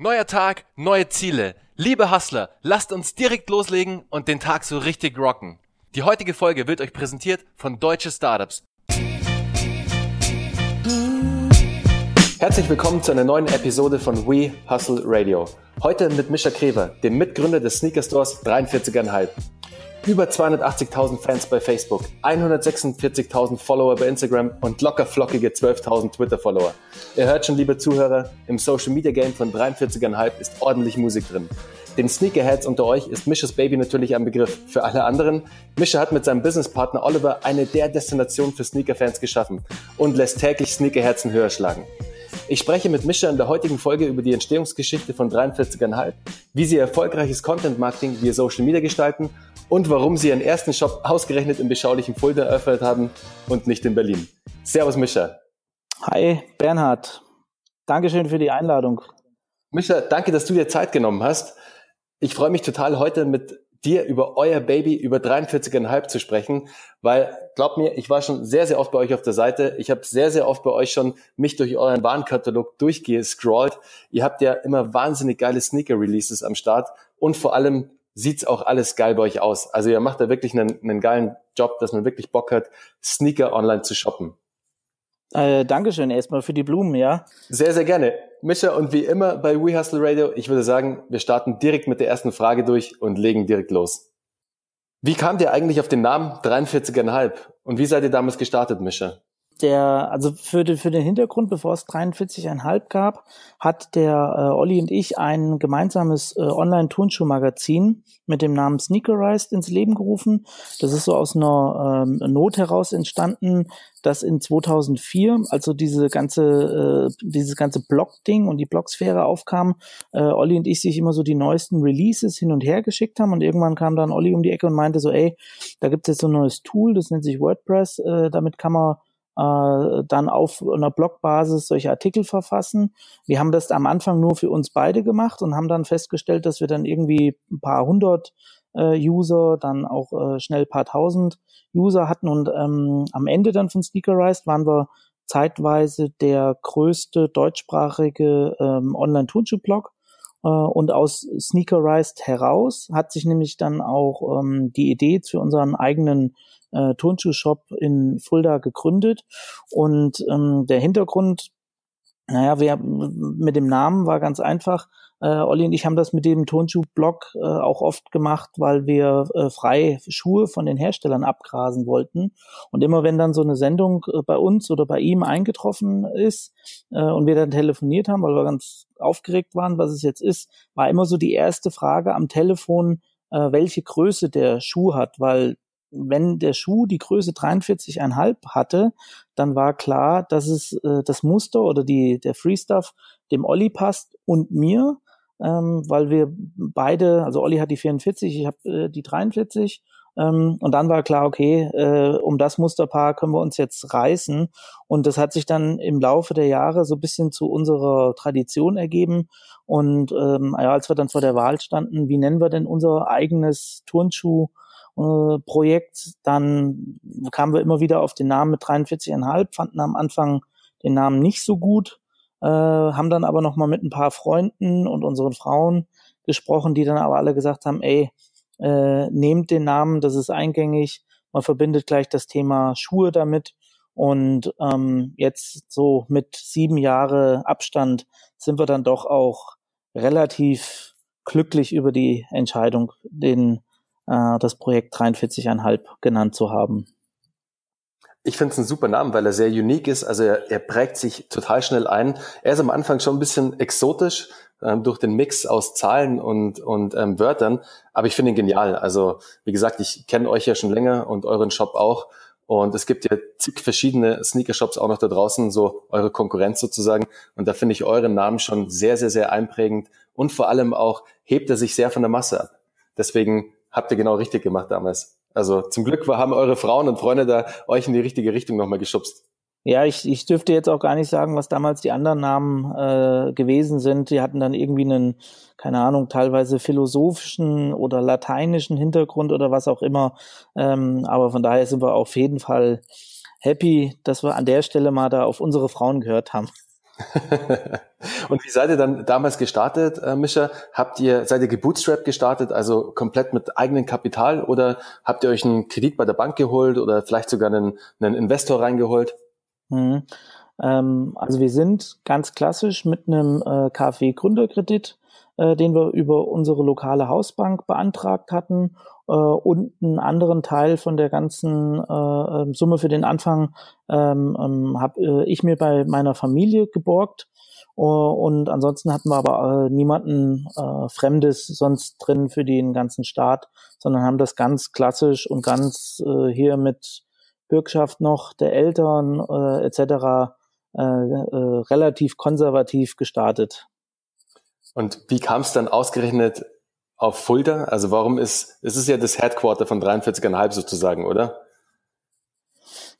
Neuer Tag, neue Ziele. Liebe Hustler, lasst uns direkt loslegen und den Tag so richtig rocken. Die heutige Folge wird euch präsentiert von Deutsche Startups. Herzlich willkommen zu einer neuen Episode von We Hustle Radio. Heute mit Mischa Krever, dem Mitgründer des Sneaker Stores 43,5. Über 280.000 Fans bei Facebook, 146.000 Follower bei Instagram und locker flockige 12.000 Twitter-Follower. Ihr hört schon, liebe Zuhörer, im Social Media Game von 43,5 ist ordentlich Musik drin. Den Sneakerheads unter euch ist Misches Baby natürlich ein Begriff. Für alle anderen, Mischa hat mit seinem Businesspartner Oliver eine der Destinationen für Sneakerfans geschaffen und lässt täglich Sneakerherzen höher schlagen. Ich spreche mit Mischa in der heutigen Folge über die Entstehungsgeschichte von 43,5, wie sie erfolgreiches Content Marketing via Social Media gestalten und warum sie ihren ersten Shop ausgerechnet im beschaulichen Fulda eröffnet haben und nicht in Berlin. Servus Mischa. Hi Bernhard. Dankeschön für die Einladung. Mischa, danke, dass du dir Zeit genommen hast. Ich freue mich total heute mit dir über euer Baby, über 43,5 zu sprechen, weil glaub mir, ich war schon sehr, sehr oft bei euch auf der Seite. Ich habe sehr, sehr oft bei euch schon mich durch euren Warenkatalog durchgescrollt. Ihr habt ja immer wahnsinnig geile Sneaker-Releases am Start und vor allem sieht's auch alles geil bei euch aus. Also ihr macht da wirklich einen, einen geilen Job, dass man wirklich Bock hat, Sneaker online zu shoppen. Äh, Dankeschön erstmal für die Blumen, ja. Sehr, sehr gerne. Mischa, und wie immer bei We Hustle Radio, ich würde sagen, wir starten direkt mit der ersten Frage durch und legen direkt los. Wie kamt ihr eigentlich auf den Namen 43,5? Und wie seid ihr damals gestartet, Mischa? Der, also für den, für den Hintergrund, bevor es 43,5 gab, hat der äh, Olli und ich ein gemeinsames äh, Online-Turnschuh-Magazin mit dem Namen Sneakerized ins Leben gerufen. Das ist so aus einer ähm, Not heraus entstanden, dass in 2004, also diese ganze, äh, dieses ganze Blog-Ding und die Blogsphäre aufkam, äh, Olli und ich sich immer so die neuesten Releases hin und her geschickt haben und irgendwann kam dann Olli um die Ecke und meinte so, ey, da gibt es jetzt so ein neues Tool, das nennt sich WordPress, äh, damit kann man äh, dann auf einer Blogbasis solche Artikel verfassen. Wir haben das am Anfang nur für uns beide gemacht und haben dann festgestellt, dass wir dann irgendwie ein paar hundert äh, User, dann auch äh, schnell paar tausend User hatten und ähm, am Ende dann von Sneakerized waren wir zeitweise der größte deutschsprachige ähm, Online-Turnschuh-Blog. Äh, und aus Sneakerized heraus hat sich nämlich dann auch ähm, die Idee für unseren eigenen äh, Turnschuh-Shop in Fulda gegründet. Und ähm, der Hintergrund, naja, wir, mit dem Namen war ganz einfach. Äh, Olli und ich haben das mit dem Turnschuh-Blog äh, auch oft gemacht, weil wir äh, frei Schuhe von den Herstellern abgrasen wollten. Und immer wenn dann so eine Sendung äh, bei uns oder bei ihm eingetroffen ist äh, und wir dann telefoniert haben, weil wir ganz aufgeregt waren, was es jetzt ist, war immer so die erste Frage am Telefon, äh, welche Größe der Schuh hat, weil wenn der Schuh die Größe 43,5 hatte, dann war klar, dass es äh, das Muster oder die, der Freestuff dem Olli passt und mir, ähm, weil wir beide, also Olli hat die 44, ich habe äh, die 43 ähm, und dann war klar, okay, äh, um das Musterpaar können wir uns jetzt reißen. Und das hat sich dann im Laufe der Jahre so ein bisschen zu unserer Tradition ergeben. Und ähm, ja, als wir dann vor der Wahl standen, wie nennen wir denn unser eigenes Turnschuh äh, Projekt. Dann kamen wir immer wieder auf den Namen mit 43,5, fanden am Anfang den Namen nicht so gut, äh, haben dann aber nochmal mit ein paar Freunden und unseren Frauen gesprochen, die dann aber alle gesagt haben, ey, äh, nehmt den Namen, das ist eingängig, man verbindet gleich das Thema Schuhe damit. Und ähm, jetzt so mit sieben Jahre Abstand sind wir dann doch auch relativ glücklich über die Entscheidung, den äh, das Projekt 43,5 genannt zu haben. Ich finde es ein super Namen, weil er sehr unique ist. Also er, er, prägt sich total schnell ein. Er ist am Anfang schon ein bisschen exotisch ähm, durch den Mix aus Zahlen und, und ähm, Wörtern, aber ich finde ihn genial. Also wie gesagt, ich kenne euch ja schon länger und euren Shop auch. Und es gibt ja zig verschiedene Sneaker-Shops auch noch da draußen, so eure Konkurrenz sozusagen. Und da finde ich euren Namen schon sehr, sehr, sehr einprägend. Und vor allem auch hebt er sich sehr von der Masse ab. Deswegen habt ihr genau richtig gemacht damals. Also zum Glück haben eure Frauen und Freunde da euch in die richtige Richtung nochmal geschubst. Ja, ich, ich dürfte jetzt auch gar nicht sagen, was damals die anderen Namen äh, gewesen sind. Die hatten dann irgendwie einen, keine Ahnung, teilweise philosophischen oder lateinischen Hintergrund oder was auch immer. Ähm, aber von daher sind wir auf jeden Fall happy, dass wir an der Stelle mal da auf unsere Frauen gehört haben. und wie seid ihr dann damals gestartet, äh, Mischa? Habt ihr, seid ihr gebootstrapped gestartet, also komplett mit eigenem Kapital oder habt ihr euch einen Kredit bei der Bank geholt oder vielleicht sogar einen, einen Investor reingeholt? Mhm. Ähm, also wir sind ganz klassisch mit einem äh, KfW-Gründerkredit, äh, den wir über unsere lokale Hausbank beantragt hatten äh, und einen anderen Teil von der ganzen äh, ähm, Summe für den Anfang ähm, ähm, habe äh, ich mir bei meiner Familie geborgt. Uh, und ansonsten hatten wir aber äh, niemanden äh, Fremdes sonst drin für den ganzen Staat, sondern haben das ganz klassisch und ganz äh, hier mit Bürgschaft noch der Eltern äh, etc. Äh, äh, relativ konservativ gestartet. Und wie kam es dann ausgerechnet auf Fulda? Also warum ist, es ist ja das Headquarter von 43,5 sozusagen, oder?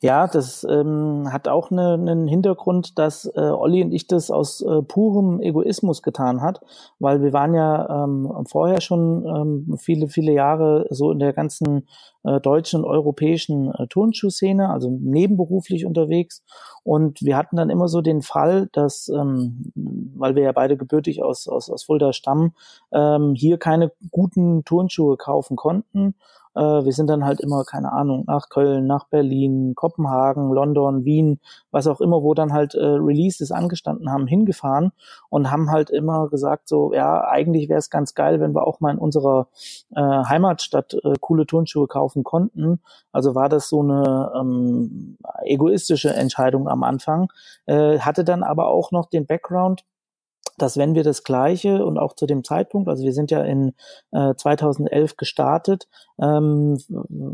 Ja, das ähm, hat auch ne, einen Hintergrund, dass äh, Olli und ich das aus äh, purem Egoismus getan hat, weil wir waren ja ähm, vorher schon ähm, viele, viele Jahre so in der ganzen äh, deutschen und europäischen äh, Turnschuhszene, also nebenberuflich unterwegs. Und wir hatten dann immer so den Fall, dass, ähm, weil wir ja beide gebürtig aus, aus, aus Fulda stammen, ähm, hier keine guten Turnschuhe kaufen konnten äh, wir sind dann halt immer, keine Ahnung, nach Köln, nach Berlin, Kopenhagen, London, Wien, was auch immer, wo dann halt äh, Releases angestanden haben, hingefahren und haben halt immer gesagt, so, ja, eigentlich wäre es ganz geil, wenn wir auch mal in unserer äh, Heimatstadt äh, coole Turnschuhe kaufen konnten. Also war das so eine ähm, egoistische Entscheidung am Anfang, äh, hatte dann aber auch noch den Background, dass wenn wir das Gleiche und auch zu dem Zeitpunkt, also wir sind ja in äh, 2011 gestartet, ähm,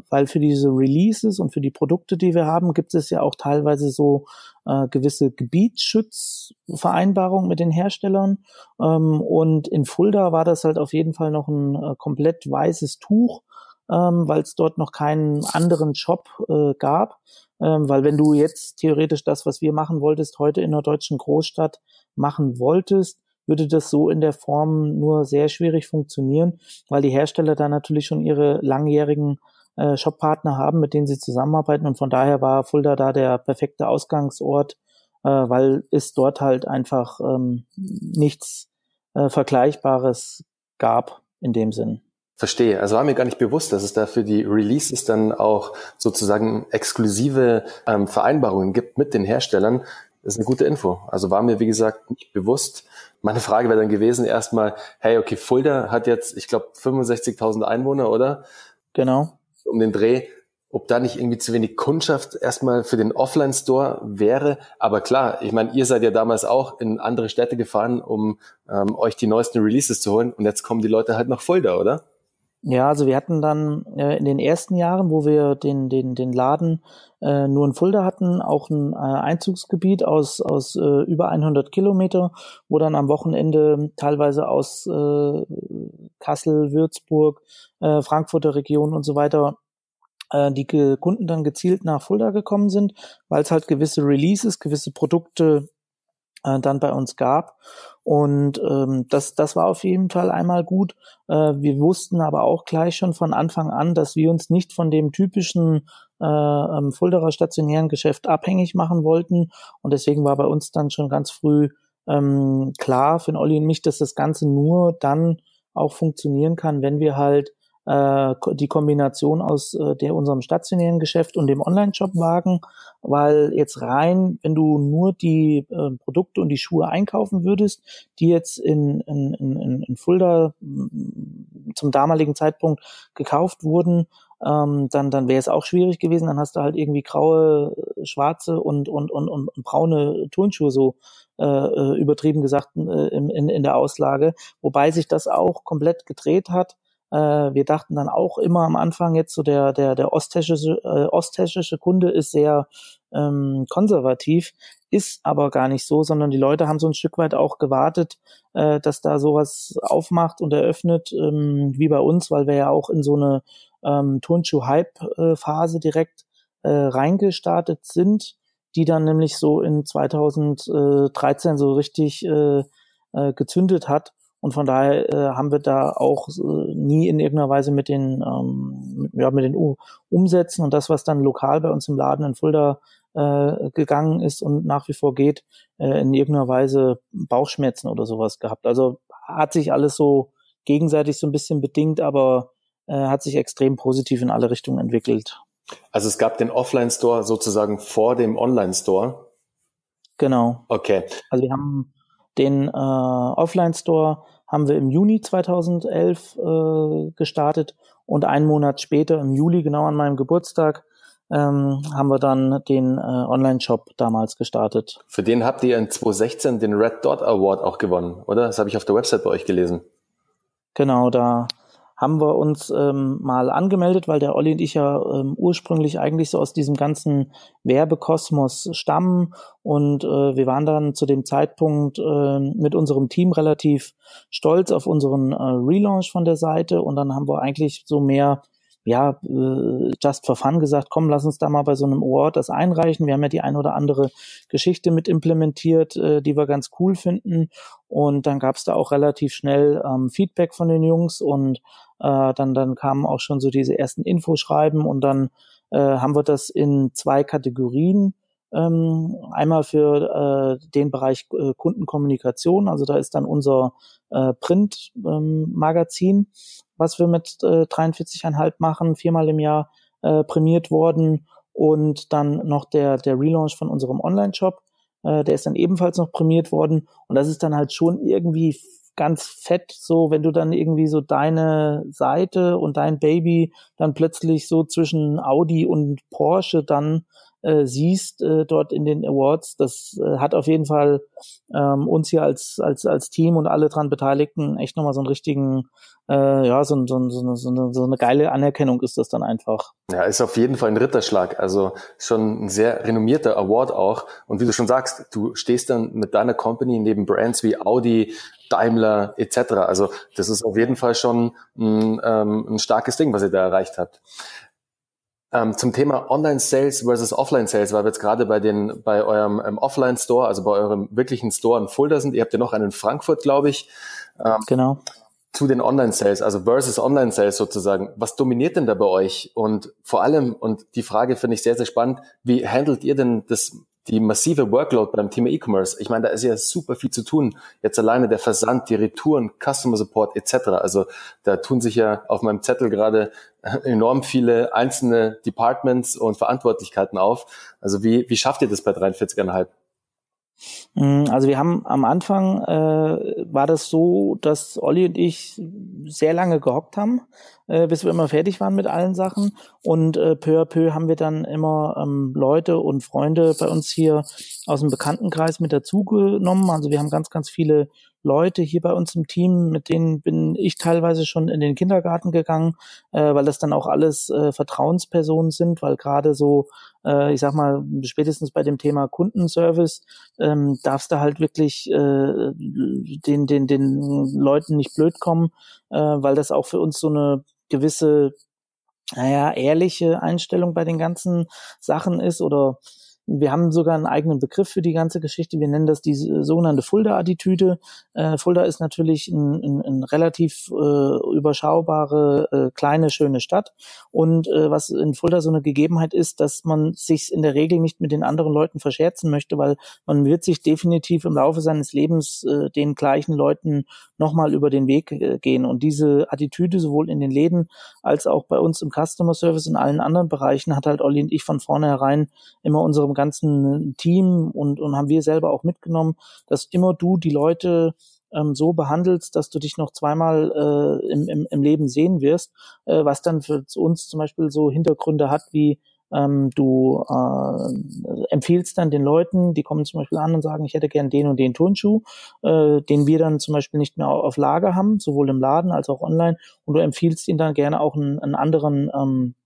weil für diese Releases und für die Produkte, die wir haben, gibt es ja auch teilweise so äh, gewisse Gebietsschutzvereinbarungen mit den Herstellern. Ähm, und in Fulda war das halt auf jeden Fall noch ein äh, komplett weißes Tuch, ähm, weil es dort noch keinen anderen Shop äh, gab. Ähm, weil wenn du jetzt theoretisch das, was wir machen wolltest, heute in einer deutschen Großstadt machen wolltest, würde das so in der Form nur sehr schwierig funktionieren, weil die Hersteller da natürlich schon ihre langjährigen äh, Shoppartner haben, mit denen sie zusammenarbeiten und von daher war Fulda da der perfekte Ausgangsort, äh, weil es dort halt einfach ähm, nichts äh, Vergleichbares gab in dem Sinn. Verstehe. Also war mir gar nicht bewusst, dass es da für die Releases dann auch sozusagen exklusive ähm, Vereinbarungen gibt mit den Herstellern, das ist eine gute Info. Also war mir, wie gesagt, nicht bewusst. Meine Frage wäre dann gewesen erstmal, hey, okay, Fulda hat jetzt, ich glaube, 65.000 Einwohner, oder? Genau. Um den Dreh, ob da nicht irgendwie zu wenig Kundschaft erstmal für den Offline-Store wäre. Aber klar, ich meine, ihr seid ja damals auch in andere Städte gefahren, um ähm, euch die neuesten Releases zu holen. Und jetzt kommen die Leute halt nach Fulda, oder? Ja, also wir hatten dann äh, in den ersten Jahren, wo wir den, den, den Laden äh, nur in Fulda hatten, auch ein äh, Einzugsgebiet aus, aus äh, über 100 Kilometer, wo dann am Wochenende teilweise aus äh, Kassel, Würzburg, äh, Frankfurter Region und so weiter äh, die Kunden dann gezielt nach Fulda gekommen sind, weil es halt gewisse Releases, gewisse Produkte äh, dann bei uns gab. Und ähm, das, das war auf jeden Fall einmal gut. Äh, wir wussten aber auch gleich schon von Anfang an, dass wir uns nicht von dem typischen äh, ähm, Fulderer stationären Geschäft abhängig machen wollten. Und deswegen war bei uns dann schon ganz früh ähm, klar für Olli und mich, dass das Ganze nur dann auch funktionieren kann, wenn wir halt die Kombination aus äh, der unserem stationären Geschäft und dem Online-Shop wagen, weil jetzt rein, wenn du nur die äh, Produkte und die Schuhe einkaufen würdest, die jetzt in, in, in, in Fulda mm, zum damaligen Zeitpunkt gekauft wurden, ähm, dann, dann wäre es auch schwierig gewesen. Dann hast du halt irgendwie graue, schwarze und, und, und, und braune Turnschuhe so äh, äh übertrieben gesagt äh, in, in, in der Auslage, wobei sich das auch komplett gedreht hat äh, wir dachten dann auch immer am Anfang jetzt so der der der osttschechische äh, osttschechische Kunde ist sehr ähm, konservativ, ist aber gar nicht so, sondern die Leute haben so ein Stück weit auch gewartet, äh, dass da sowas aufmacht und eröffnet, ähm, wie bei uns, weil wir ja auch in so eine ähm, Turnschuh-Hype-Phase direkt äh, reingestartet sind, die dann nämlich so in 2013 so richtig äh, äh, gezündet hat und von daher äh, haben wir da auch äh, nie in irgendeiner Weise mit den, ähm, mit, ja, mit den U Umsätzen und das, was dann lokal bei uns im Laden in Fulda äh, gegangen ist und nach wie vor geht, äh, in irgendeiner Weise Bauchschmerzen oder sowas gehabt. Also hat sich alles so gegenseitig so ein bisschen bedingt, aber äh, hat sich extrem positiv in alle Richtungen entwickelt. Also es gab den Offline-Store sozusagen vor dem Online-Store. Genau. Okay. Also wir haben den äh, Offline-Store haben wir im Juni 2011 äh, gestartet und einen Monat später, im Juli, genau an meinem Geburtstag, ähm, haben wir dann den äh, Online-Shop damals gestartet. Für den habt ihr in 2016 den Red Dot Award auch gewonnen, oder? Das habe ich auf der Website bei euch gelesen. Genau, da haben wir uns ähm, mal angemeldet, weil der Olli und ich ja ähm, ursprünglich eigentlich so aus diesem ganzen Werbekosmos stammen und äh, wir waren dann zu dem Zeitpunkt äh, mit unserem Team relativ stolz auf unseren äh, Relaunch von der Seite und dann haben wir eigentlich so mehr ja, äh, just for fun gesagt, komm, lass uns da mal bei so einem Award das einreichen. Wir haben ja die ein oder andere Geschichte mit implementiert, äh, die wir ganz cool finden. Und dann gab es da auch relativ schnell ähm, Feedback von den Jungs und äh, dann, dann kamen auch schon so diese ersten Infoschreiben und dann äh, haben wir das in zwei Kategorien ähm, einmal für äh, den Bereich äh, Kundenkommunikation, also da ist dann unser äh, Print-Magazin, ähm, was wir mit äh, 43,5 machen, viermal im Jahr äh, prämiert worden. Und dann noch der, der Relaunch von unserem Online-Shop, äh, der ist dann ebenfalls noch prämiert worden. Und das ist dann halt schon irgendwie ganz fett, so wenn du dann irgendwie so deine Seite und dein Baby dann plötzlich so zwischen Audi und Porsche dann äh, siehst äh, dort in den Awards. Das äh, hat auf jeden Fall ähm, uns hier als, als, als Team und alle dran Beteiligten echt nochmal so einen richtigen, äh, ja, so, so, so, so, so eine geile Anerkennung ist das dann einfach. Ja, ist auf jeden Fall ein Ritterschlag. Also schon ein sehr renommierter Award auch. Und wie du schon sagst, du stehst dann mit deiner Company neben Brands wie Audi, Daimler etc. Also das ist auf jeden Fall schon ein, ähm, ein starkes Ding, was ihr da erreicht habt. Ähm, zum Thema Online-Sales versus Offline-Sales, weil wir jetzt gerade bei den bei eurem ähm, Offline-Store, also bei eurem wirklichen Store in Fulda sind. Ihr habt ja noch einen in Frankfurt, glaube ich. Ähm, genau. Zu den Online-Sales, also versus Online-Sales sozusagen. Was dominiert denn da bei euch? Und vor allem, und die Frage finde ich sehr, sehr spannend, wie handelt ihr denn das die massive Workload beim Thema E-Commerce, ich meine, da ist ja super viel zu tun. Jetzt alleine der Versand, die Retouren, Customer Support etc. Also da tun sich ja auf meinem Zettel gerade enorm viele einzelne Departments und Verantwortlichkeiten auf. Also wie, wie schafft ihr das bei 43,5? Mm, also wir haben am Anfang äh, war das so, dass Olli und ich sehr lange gehockt haben, äh, bis wir immer fertig waren mit allen Sachen. Und äh, peu à peu haben wir dann immer ähm, Leute und Freunde bei uns hier aus dem Bekanntenkreis mit dazugenommen. Also wir haben ganz, ganz viele Leute hier bei uns im Team, mit denen bin ich teilweise schon in den Kindergarten gegangen, äh, weil das dann auch alles äh, Vertrauenspersonen sind, weil gerade so, äh, ich sag mal, spätestens bei dem Thema Kundenservice ähm, darfst du halt wirklich äh, den, den, den Leuten nicht blöd kommen, äh, weil das auch für uns so eine gewisse naja, ehrliche Einstellung bei den ganzen Sachen ist oder wir haben sogar einen eigenen Begriff für die ganze Geschichte. Wir nennen das die sogenannte Fulda-Attitüde. Äh, Fulda ist natürlich ein, ein, ein relativ äh, überschaubare, äh, kleine, schöne Stadt. Und äh, was in Fulda so eine Gegebenheit ist, dass man sich in der Regel nicht mit den anderen Leuten verscherzen möchte, weil man wird sich definitiv im Laufe seines Lebens äh, den gleichen Leuten nochmal über den Weg äh, gehen. Und diese Attitüde sowohl in den Läden als auch bei uns im Customer Service und allen anderen Bereichen hat halt Olli und ich von vornherein immer unserem ganzen Team und, und haben wir selber auch mitgenommen, dass immer du die Leute ähm, so behandelst, dass du dich noch zweimal äh, im, im, im Leben sehen wirst, äh, was dann für uns zum Beispiel so Hintergründe hat wie ähm, du äh, empfiehlst dann den Leuten, die kommen zum Beispiel an und sagen, ich hätte gern den und den Turnschuh, äh, den wir dann zum Beispiel nicht mehr auf Lager haben, sowohl im Laden als auch online. Und du empfiehlst ihnen dann gerne auch einen, einen anderen ähm, äh,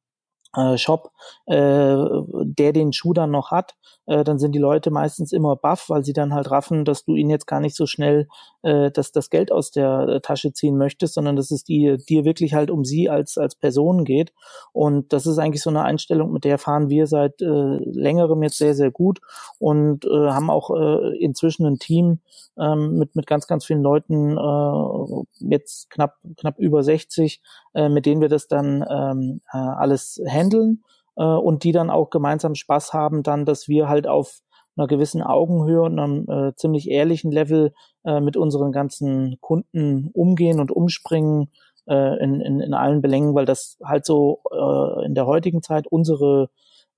Shop, äh, der den Schuh dann noch hat, äh, dann sind die Leute meistens immer baff, weil sie dann halt raffen, dass du ihnen jetzt gar nicht so schnell äh, das, das Geld aus der äh, Tasche ziehen möchtest, sondern dass es dir, dir wirklich halt um sie als, als Person geht. Und das ist eigentlich so eine Einstellung, mit der fahren wir seit äh, längerem jetzt sehr, sehr gut und äh, haben auch äh, inzwischen ein Team ähm, mit, mit ganz, ganz vielen Leuten, äh, jetzt knapp, knapp über 60, äh, mit denen wir das dann ähm, äh, alles handeln äh, und die dann auch gemeinsam Spaß haben, dann, dass wir halt auf einer gewissen Augenhöhe und einem äh, ziemlich ehrlichen Level äh, mit unseren ganzen Kunden umgehen und umspringen äh, in, in, in allen Belängen, weil das halt so äh, in der heutigen Zeit unsere,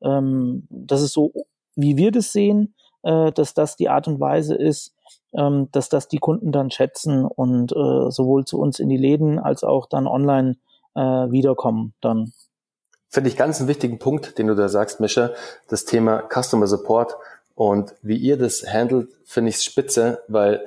ähm, das ist so, wie wir das sehen, äh, dass das die Art und Weise ist, ähm, dass das die Kunden dann schätzen und äh, sowohl zu uns in die Läden als auch dann online äh, wiederkommen dann. Finde ich ganz einen wichtigen Punkt, den du da sagst, Mischa, das Thema Customer Support und wie ihr das handelt, finde ich spitze, weil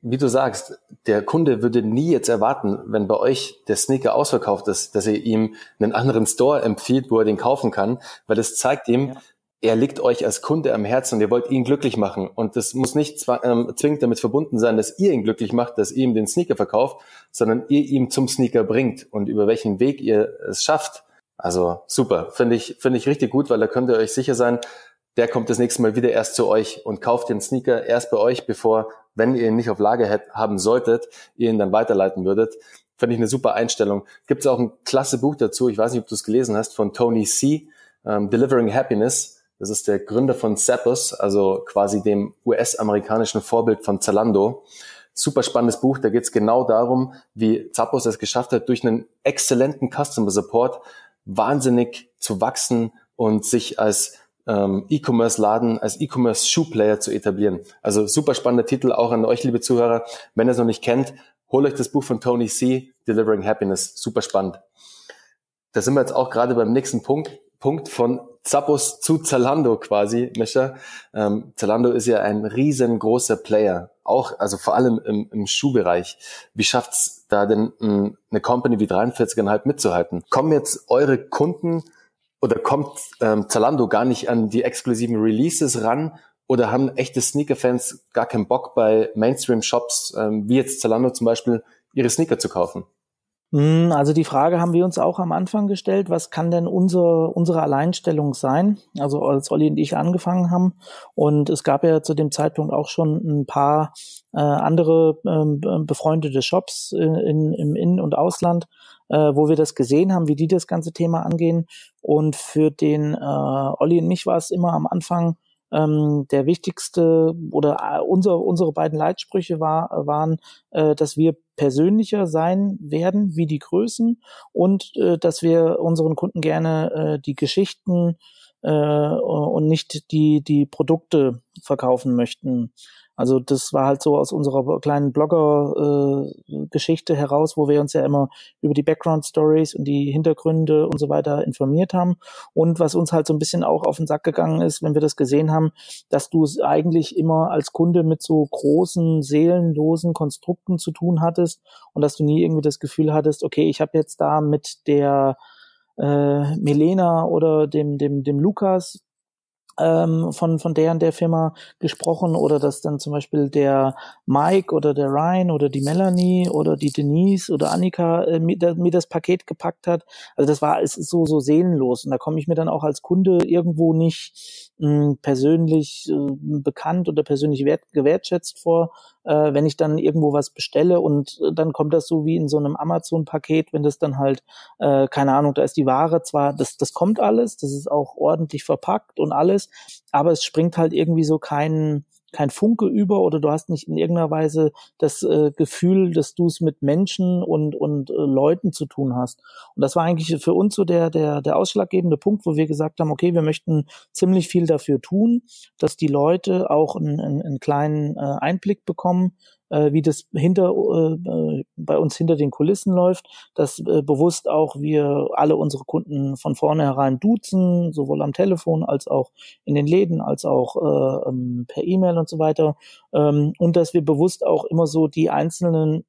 wie du sagst, der Kunde würde nie jetzt erwarten, wenn bei euch der Sneaker ausverkauft ist, dass ihr ihm einen anderen Store empfiehlt, wo er den kaufen kann, weil das zeigt ihm, ja. er liegt euch als Kunde am Herzen und ihr wollt ihn glücklich machen. Und das muss nicht ähm, zwingend damit verbunden sein, dass ihr ihn glücklich macht, dass ihr ihm den Sneaker verkauft, sondern ihr ihm zum Sneaker bringt und über welchen Weg ihr es schafft. Also super, finde ich, finde ich richtig gut, weil da könnt ihr euch sicher sein, der kommt das nächste Mal wieder erst zu euch und kauft den Sneaker erst bei euch, bevor wenn ihr ihn nicht auf Lager haben solltet, ihr ihn dann weiterleiten würdet. Fand ich eine super Einstellung. Gibt es auch ein klasse Buch dazu, ich weiß nicht, ob du es gelesen hast, von Tony C., ähm, Delivering Happiness. Das ist der Gründer von Zappos, also quasi dem US-amerikanischen Vorbild von Zalando. Super spannendes Buch, da geht es genau darum, wie Zappos es geschafft hat, durch einen exzellenten Customer Support wahnsinnig zu wachsen und sich als ähm, E-Commerce-Laden als E-Commerce-Shoe-Player zu etablieren. Also super spannender Titel auch an euch, liebe Zuhörer. Wenn ihr es noch nicht kennt, holt euch das Buch von Tony C., Delivering Happiness. Super spannend. Da sind wir jetzt auch gerade beim nächsten Punkt, Punkt von Zappos zu Zalando quasi, Mischa. Ähm, Zalando ist ja ein riesengroßer Player, auch, also vor allem im, im Schuhbereich. Wie schafft's da denn hm, eine Company wie 43,5 mitzuhalten? Kommen jetzt eure Kunden oder kommt ähm, Zalando gar nicht an die exklusiven Releases ran oder haben echte Sneaker-Fans gar keinen Bock bei Mainstream-Shops, ähm, wie jetzt Zalando zum Beispiel, ihre Sneaker zu kaufen? Hm, also die Frage haben wir uns auch am Anfang gestellt, was kann denn unsere, unsere Alleinstellung sein? Also als Olli und ich angefangen haben. Und es gab ja zu dem Zeitpunkt auch schon ein paar äh, andere äh, befreundete Shops in, im In- und Ausland, äh, wo wir das gesehen haben, wie die das ganze Thema angehen. Und für den äh, Olli und mich war es immer am Anfang ähm, der wichtigste oder äh, unser, unsere beiden Leitsprüche war, waren, äh, dass wir persönlicher sein werden wie die Größen und äh, dass wir unseren Kunden gerne äh, die Geschichten äh, und nicht die, die Produkte verkaufen möchten. Also das war halt so aus unserer kleinen Blogger-Geschichte äh, heraus, wo wir uns ja immer über die Background-Stories und die Hintergründe und so weiter informiert haben. Und was uns halt so ein bisschen auch auf den Sack gegangen ist, wenn wir das gesehen haben, dass du es eigentlich immer als Kunde mit so großen, seelenlosen Konstrukten zu tun hattest und dass du nie irgendwie das Gefühl hattest, okay, ich habe jetzt da mit der äh, Melena oder dem, dem, dem Lukas ähm, von, von der und der Firma gesprochen oder dass dann zum Beispiel der Mike oder der Ryan oder die Melanie oder die Denise oder Annika äh, mir, mir das Paket gepackt hat. Also das war, es ist so, so seelenlos und da komme ich mir dann auch als Kunde irgendwo nicht mh, hm, persönlich äh, bekannt oder persönlich wert, gewertschätzt vor, äh, wenn ich dann irgendwo was bestelle und äh, dann kommt das so wie in so einem Amazon-Paket, wenn das dann halt, äh, keine Ahnung, da ist die Ware zwar, das, das kommt alles, das ist auch ordentlich verpackt und alles, aber es springt halt irgendwie so kein, kein Funke über oder du hast nicht in irgendeiner Weise das äh, Gefühl, dass du es mit Menschen und, und äh, Leuten zu tun hast. Und das war eigentlich für uns so der, der, der ausschlaggebende Punkt, wo wir gesagt haben, okay, wir möchten ziemlich viel dafür tun, dass die Leute auch einen, einen, einen kleinen äh, Einblick bekommen, äh, wie das hinter äh, bei uns hinter den Kulissen läuft, dass äh, bewusst auch wir alle unsere Kunden von vornherein duzen, sowohl am Telefon als auch in den Läden, als auch äh, ähm, per E-Mail und so weiter. Ähm, und dass wir bewusst auch immer so die einzelnen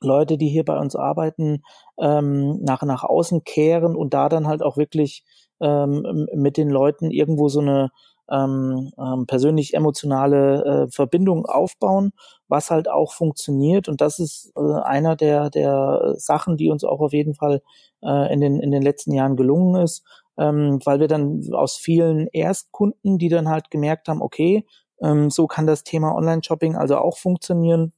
Leute, die hier bei uns arbeiten, ähm, nach, nach außen kehren und da dann halt auch wirklich ähm, mit den Leuten irgendwo so eine ähm, ähm, persönlich emotionale äh, Verbindung aufbauen, was halt auch funktioniert. Und das ist äh, einer der, der Sachen, die uns auch auf jeden Fall äh, in, den, in den letzten Jahren gelungen ist, ähm, weil wir dann aus vielen Erstkunden, die dann halt gemerkt haben, okay, ähm, so kann das Thema Online-Shopping also auch funktionieren,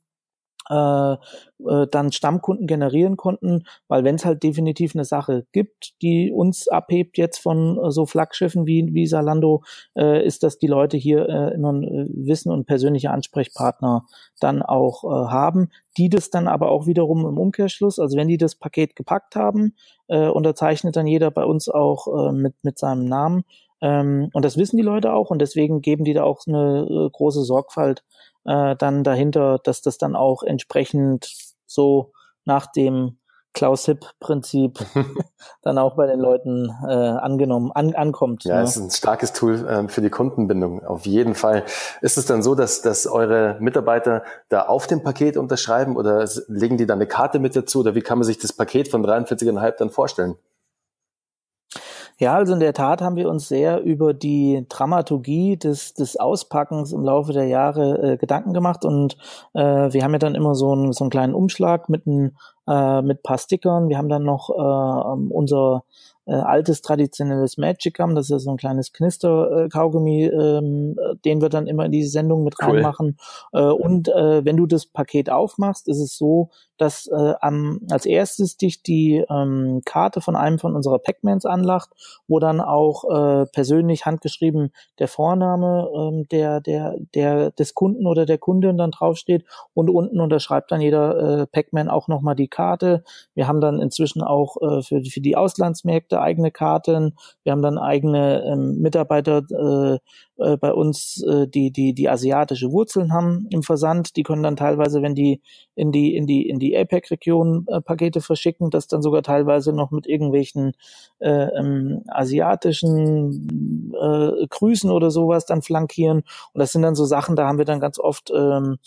äh, äh, dann Stammkunden generieren konnten, weil wenn es halt definitiv eine Sache gibt, die uns abhebt jetzt von äh, so Flaggschiffen wie, wie Salando, äh, ist, dass die Leute hier äh, immer äh, Wissen und persönliche Ansprechpartner dann auch äh, haben, die das dann aber auch wiederum im Umkehrschluss, also wenn die das Paket gepackt haben, äh, unterzeichnet dann jeder bei uns auch äh, mit, mit seinem Namen. Ähm, und das wissen die Leute auch und deswegen geben die da auch eine äh, große Sorgfalt äh, dann dahinter, dass das dann auch entsprechend so nach dem Klaus-Hipp-Prinzip dann auch bei den Leuten äh, angenommen, an, ankommt. Ja, ne? es ist ein starkes Tool äh, für die Kundenbindung, auf jeden Fall. Ist es dann so, dass, dass eure Mitarbeiter da auf dem Paket unterschreiben oder legen die dann eine Karte mit dazu oder wie kann man sich das Paket von 43,5 dann vorstellen? Ja, also in der Tat haben wir uns sehr über die Dramaturgie des, des Auspackens im Laufe der Jahre äh, Gedanken gemacht und äh, wir haben ja dann immer so einen, so einen kleinen Umschlag mit ein äh, mit paar Stickern. Wir haben dann noch äh, unser äh, altes traditionelles Magicum, das ist so ein kleines Knister-Kaugummi, ähm, den wir dann immer in die Sendung mit cool. reinmachen. Äh, und äh, wenn du das Paket aufmachst, ist es so, dass äh, am, als erstes dich die ähm, Karte von einem von unserer Pac-Mans anlacht, wo dann auch äh, persönlich handgeschrieben der Vorname ähm, der, der, der, des Kunden oder der Kundin dann draufsteht und unten unterschreibt dann jeder äh, Pac-Man auch nochmal die Karte. Wir haben dann inzwischen auch äh, für, für die Auslandsmärkte eigene Karten. Wir haben dann eigene ähm, Mitarbeiter äh, äh, bei uns, äh, die, die, die asiatische Wurzeln haben im Versand. Die können dann teilweise, wenn die in die, in die, in die APEC-Region äh, Pakete verschicken, das dann sogar teilweise noch mit irgendwelchen äh, ähm, asiatischen äh, Grüßen oder sowas dann flankieren. Und das sind dann so Sachen, da haben wir dann ganz oft ähm,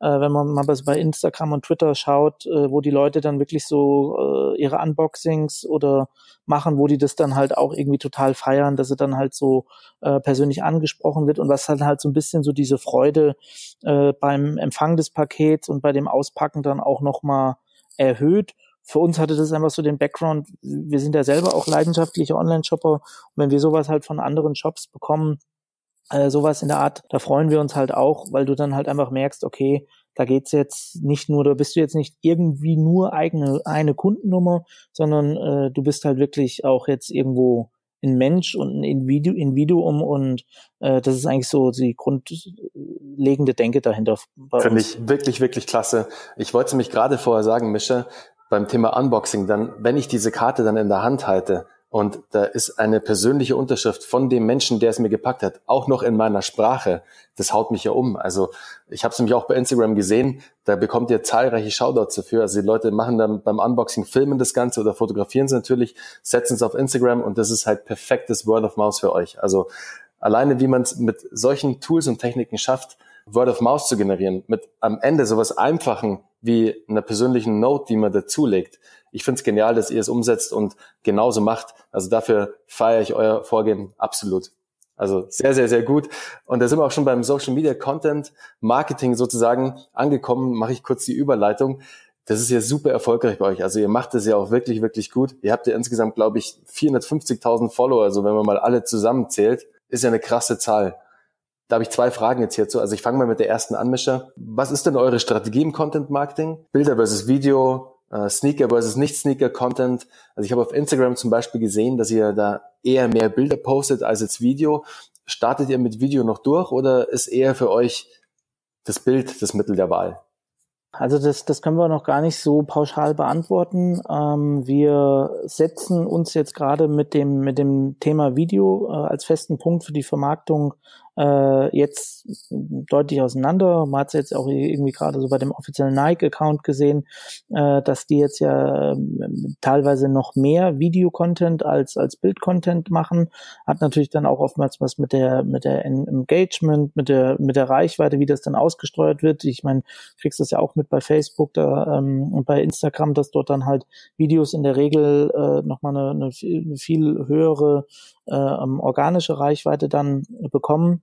äh, wenn man mal bei Instagram und Twitter schaut, äh, wo die Leute dann wirklich so äh, ihre Unboxings oder machen, wo die das dann halt auch irgendwie total feiern, dass sie dann halt so äh, persönlich angesprochen wird. Und was halt halt so ein bisschen so diese Freude äh, beim Empfang des Pakets und bei dem Auspacken dann auch nochmal erhöht. Für uns hatte das einfach so den Background, wir sind ja selber auch leidenschaftliche Online-Shopper. Und wenn wir sowas halt von anderen Shops bekommen, äh, sowas in der Art, da freuen wir uns halt auch, weil du dann halt einfach merkst, okay, da geht's jetzt nicht nur, da bist du jetzt nicht irgendwie nur eigene eine Kundennummer, sondern äh, du bist halt wirklich auch jetzt irgendwo ein Mensch und ein Individu Individuum und äh, das ist eigentlich so die grundlegende Denke dahinter. Finde ich wirklich, wirklich klasse. Ich wollte mich gerade vorher sagen, Mischa, beim Thema Unboxing, dann, wenn ich diese Karte dann in der Hand halte, und da ist eine persönliche Unterschrift von dem Menschen, der es mir gepackt hat, auch noch in meiner Sprache. Das haut mich ja um. Also ich habe es nämlich auch bei Instagram gesehen, da bekommt ihr zahlreiche Shoutouts dafür. Also die Leute machen dann beim Unboxing, filmen das Ganze oder fotografieren es natürlich, setzen es auf Instagram und das ist halt perfektes Word of Mouse für euch. Also alleine wie man es mit solchen Tools und Techniken schafft, Word of Mouse zu generieren, mit am Ende sowas Einfachen wie einer persönlichen Note, die man dazulegt, ich finde es genial, dass ihr es umsetzt und genauso macht. Also dafür feiere ich euer Vorgehen absolut. Also sehr, sehr, sehr gut. Und da sind wir auch schon beim Social Media Content Marketing sozusagen angekommen. Mache ich kurz die Überleitung. Das ist ja super erfolgreich bei euch. Also ihr macht es ja auch wirklich, wirklich gut. Ihr habt ja insgesamt, glaube ich, 450.000 Follower. Also wenn man mal alle zusammenzählt, ist ja eine krasse Zahl. Da habe ich zwei Fragen jetzt hierzu. Also ich fange mal mit der ersten an, Mischa. Was ist denn eure Strategie im Content Marketing? Bilder versus Video, äh, Sneaker versus Nicht-Sneaker-Content. Also ich habe auf Instagram zum Beispiel gesehen, dass ihr da eher mehr Bilder postet als jetzt Video. Startet ihr mit Video noch durch oder ist eher für euch das Bild das Mittel der Wahl? Also das, das können wir noch gar nicht so pauschal beantworten. Ähm, wir setzen uns jetzt gerade mit dem, mit dem Thema Video äh, als festen Punkt für die Vermarktung äh, jetzt deutlich auseinander. Man hat es jetzt auch irgendwie gerade so bei dem offiziellen Nike-Account gesehen, äh, dass die jetzt ja äh, teilweise noch mehr Videocontent als als Bildcontent machen. Hat natürlich dann auch oftmals was mit der mit der Engagement, mit der mit der Reichweite, wie das dann ausgesteuert wird. Ich meine, kriegst das ja auch mit bei Facebook da, ähm, und bei Instagram, dass dort dann halt Videos in der Regel äh, nochmal eine, eine, viel, höhere äh, organische Reichweite dann bekommen.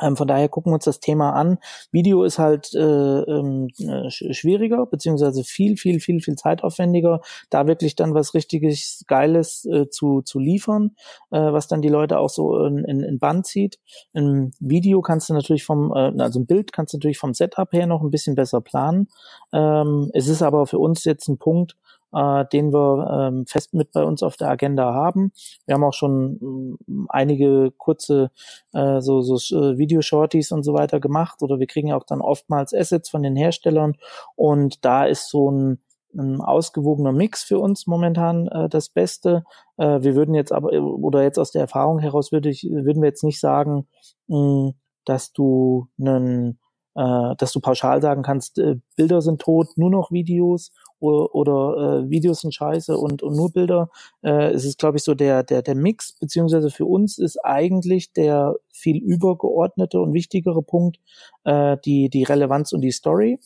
Ähm, von daher gucken wir uns das Thema an. Video ist halt äh, ähm, äh, schwieriger, beziehungsweise viel, viel, viel, viel zeitaufwendiger, da wirklich dann was richtiges Geiles äh, zu, zu liefern, äh, was dann die Leute auch so in, in, in Band zieht. Ein Video kannst du natürlich vom, äh, also ein Bild kannst du natürlich vom Setup her noch ein bisschen besser planen. Ähm, es ist aber für uns jetzt ein Punkt, äh, den wir ähm, fest mit bei uns auf der Agenda haben. Wir haben auch schon äh, einige kurze äh, so, so äh, Video-Shorties und so weiter gemacht oder wir kriegen auch dann oftmals Assets von den Herstellern und da ist so ein ein ausgewogener Mix für uns momentan äh, das Beste. Äh, wir würden jetzt aber, oder jetzt aus der Erfahrung heraus würde ich, würden wir jetzt nicht sagen, mh, dass du einen äh, dass du pauschal sagen kannst, äh, Bilder sind tot, nur noch Videos oder, oder äh, Videos sind scheiße und, und nur Bilder. Äh, es ist, glaube ich, so der, der, der Mix, beziehungsweise für uns ist eigentlich der viel übergeordnete und wichtigere Punkt äh, die, die Relevanz und die Story.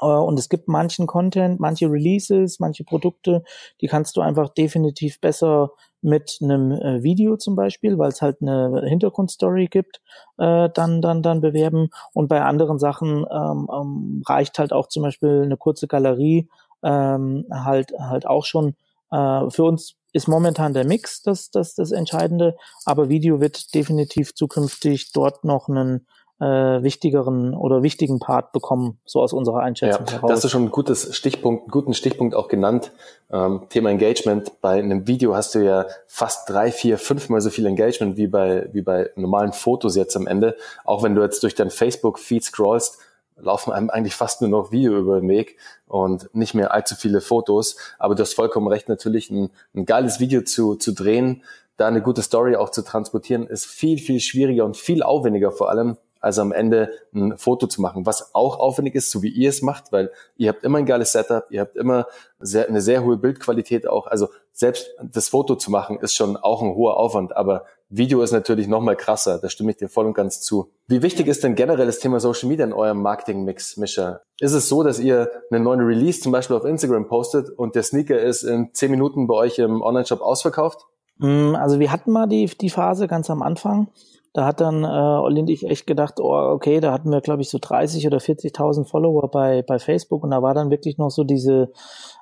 Äh, und es gibt manchen Content, manche Releases, manche Produkte, die kannst du einfach definitiv besser mit einem äh, Video zum Beispiel, weil es halt eine Hintergrundstory gibt, äh, dann dann dann bewerben. Und bei anderen Sachen ähm, ähm, reicht halt auch zum Beispiel eine kurze Galerie ähm, halt halt auch schon. Äh, für uns ist momentan der Mix das das das Entscheidende, aber Video wird definitiv zukünftig dort noch einen äh, wichtigeren oder wichtigen Part bekommen, so aus unserer Einschätzung ja, heraus. Das ist schon ein gutes Stichpunkt, einen guten Stichpunkt auch genannt. Ähm, Thema Engagement. Bei einem Video hast du ja fast drei, vier, fünfmal so viel Engagement wie bei, wie bei normalen Fotos jetzt am Ende. Auch wenn du jetzt durch dein Facebook-Feed scrollst, laufen einem eigentlich fast nur noch Video über den Weg und nicht mehr allzu viele Fotos. Aber du hast vollkommen recht, natürlich ein, ein geiles Video zu, zu drehen, da eine gute Story auch zu transportieren, ist viel, viel schwieriger und viel aufwendiger vor allem, als am Ende ein Foto zu machen, was auch aufwendig ist, so wie ihr es macht, weil ihr habt immer ein geiles Setup, ihr habt immer sehr, eine sehr hohe Bildqualität auch. Also selbst das Foto zu machen ist schon auch ein hoher Aufwand, aber Video ist natürlich noch mal krasser, da stimme ich dir voll und ganz zu. Wie wichtig ist denn generell das Thema Social Media in eurem Marketing-Mix, Mischa? Ist es so, dass ihr einen neuen Release zum Beispiel auf Instagram postet und der Sneaker ist in zehn Minuten bei euch im Online-Shop ausverkauft? Mm, also wir hatten mal die, die Phase ganz am Anfang, da hat dann äh, Olli und ich echt gedacht, oh, okay, da hatten wir, glaube ich, so 30 oder 40.000 Follower bei, bei Facebook und da war dann wirklich noch so diese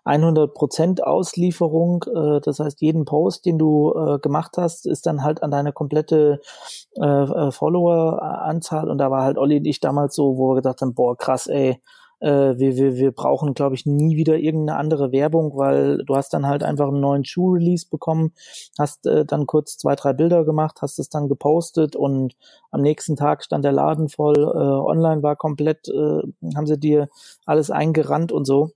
100% Auslieferung. Äh, das heißt, jeden Post, den du äh, gemacht hast, ist dann halt an deine komplette äh, äh Follower-Anzahl und da war halt Olli und ich damals so, wo wir gedacht haben, boah, krass, ey, äh, wir, wir, wir brauchen, glaube ich, nie wieder irgendeine andere Werbung, weil du hast dann halt einfach einen neuen Schuh-Release bekommen, hast äh, dann kurz zwei, drei Bilder gemacht, hast es dann gepostet und am nächsten Tag stand der Laden voll, äh, online war komplett, äh, haben sie dir alles eingerannt und so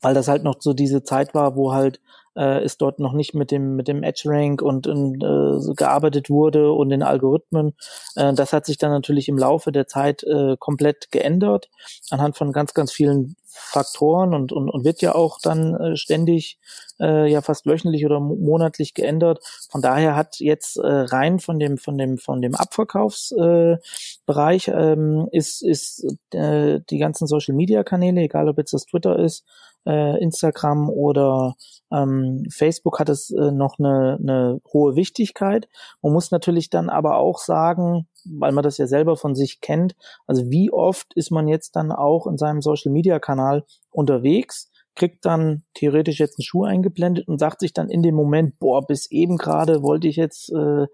weil das halt noch so diese Zeit war, wo halt äh, ist dort noch nicht mit dem mit dem Edge Rank und, und äh, gearbeitet wurde und den Algorithmen. Äh, das hat sich dann natürlich im Laufe der Zeit äh, komplett geändert anhand von ganz ganz vielen Faktoren und, und, und wird ja auch dann äh, ständig äh, ja fast wöchentlich oder monatlich geändert. Von daher hat jetzt äh, rein von dem von dem von dem Abverkaufsbereich äh, ähm, ist ist äh, die ganzen Social Media Kanäle, egal ob jetzt das Twitter ist, äh, Instagram oder ähm, Facebook hat es äh, noch eine, eine hohe Wichtigkeit. Man muss natürlich dann aber auch sagen, weil man das ja selber von sich kennt, also wie oft ist man jetzt dann auch in seinem Social-Media-Kanal unterwegs, kriegt dann theoretisch jetzt einen Schuh eingeblendet und sagt sich dann in dem Moment, boah, bis eben gerade wollte ich jetzt äh,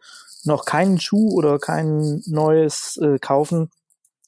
noch keinen Schuh oder kein neues äh, kaufen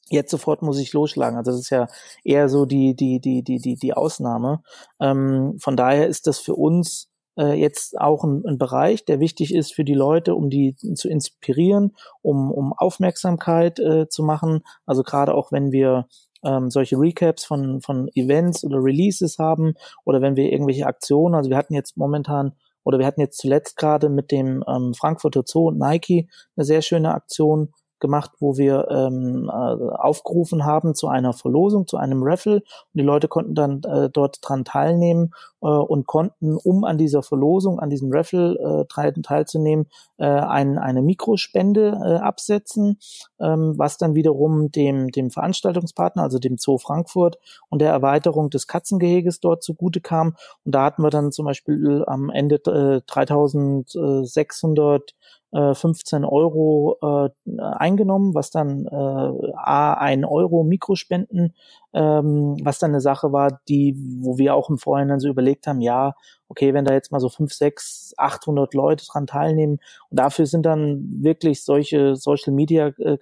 jetzt sofort muss ich losschlagen. Also das ist ja eher so die, die, die, die, die, die Ausnahme. Ähm, von daher ist das für uns äh, jetzt auch ein, ein Bereich, der wichtig ist für die Leute, um die zu inspirieren, um, um Aufmerksamkeit äh, zu machen. Also gerade auch wenn wir ähm, solche Recaps von, von Events oder Releases haben oder wenn wir irgendwelche Aktionen, also wir hatten jetzt momentan oder wir hatten jetzt zuletzt gerade mit dem ähm, Frankfurter Zoo und Nike eine sehr schöne Aktion, gemacht, wo wir ähm, äh, aufgerufen haben zu einer Verlosung, zu einem Raffle. Und die Leute konnten dann äh, dort dran teilnehmen äh, und konnten, um an dieser Verlosung, an diesem Raffle äh, teilzunehmen, äh, ein, eine Mikrospende äh, absetzen, ähm, was dann wiederum dem, dem Veranstaltungspartner, also dem Zoo Frankfurt und der Erweiterung des Katzengeheges dort zugute kam. Und da hatten wir dann zum Beispiel am Ende äh, 3600 äh, 15 Euro äh, eingenommen, was dann äh, A, 1 Euro Mikrospenden, ähm, was dann eine Sache war, die, wo wir auch im Vorhinein so überlegt haben, ja, okay, wenn da jetzt mal so 5, 6, 800 Leute dran teilnehmen und dafür sind dann wirklich solche Social Media äh,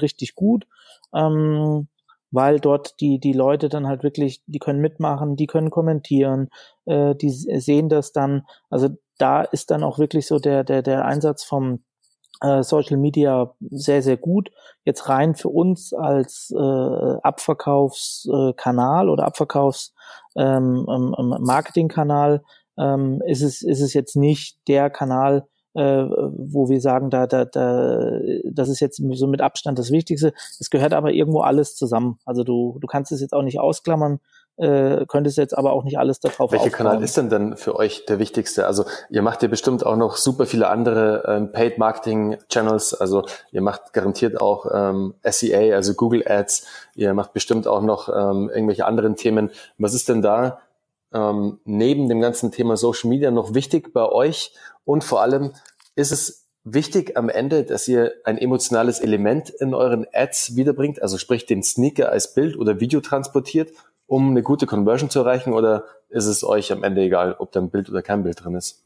richtig gut. Ähm, weil dort die, die Leute dann halt wirklich, die können mitmachen, die können kommentieren, äh, die sehen das dann. Also da ist dann auch wirklich so der, der, der Einsatz vom äh, Social Media sehr, sehr gut. Jetzt rein für uns als äh, Abverkaufskanal äh, oder Abverkaufsmarketingkanal ähm, ähm, ist, es, ist es jetzt nicht der Kanal, äh, wo wir sagen, da, da, da, das ist jetzt so mit Abstand das Wichtigste. Es gehört aber irgendwo alles zusammen. Also du, du kannst es jetzt auch nicht ausklammern, äh, könntest jetzt aber auch nicht alles darauf Welcher Kanal ist denn denn für euch der wichtigste? Also ihr macht ja bestimmt auch noch super viele andere ähm, Paid Marketing Channels. Also ihr macht garantiert auch ähm, SEA, also Google Ads. Ihr macht bestimmt auch noch ähm, irgendwelche anderen Themen. Was ist denn da ähm, neben dem ganzen Thema Social Media noch wichtig bei euch? Und vor allem ist es wichtig am Ende, dass ihr ein emotionales Element in euren Ads wiederbringt, also sprich den Sneaker als Bild oder Video transportiert, um eine gute Conversion zu erreichen? Oder ist es euch am Ende egal, ob da ein Bild oder kein Bild drin ist?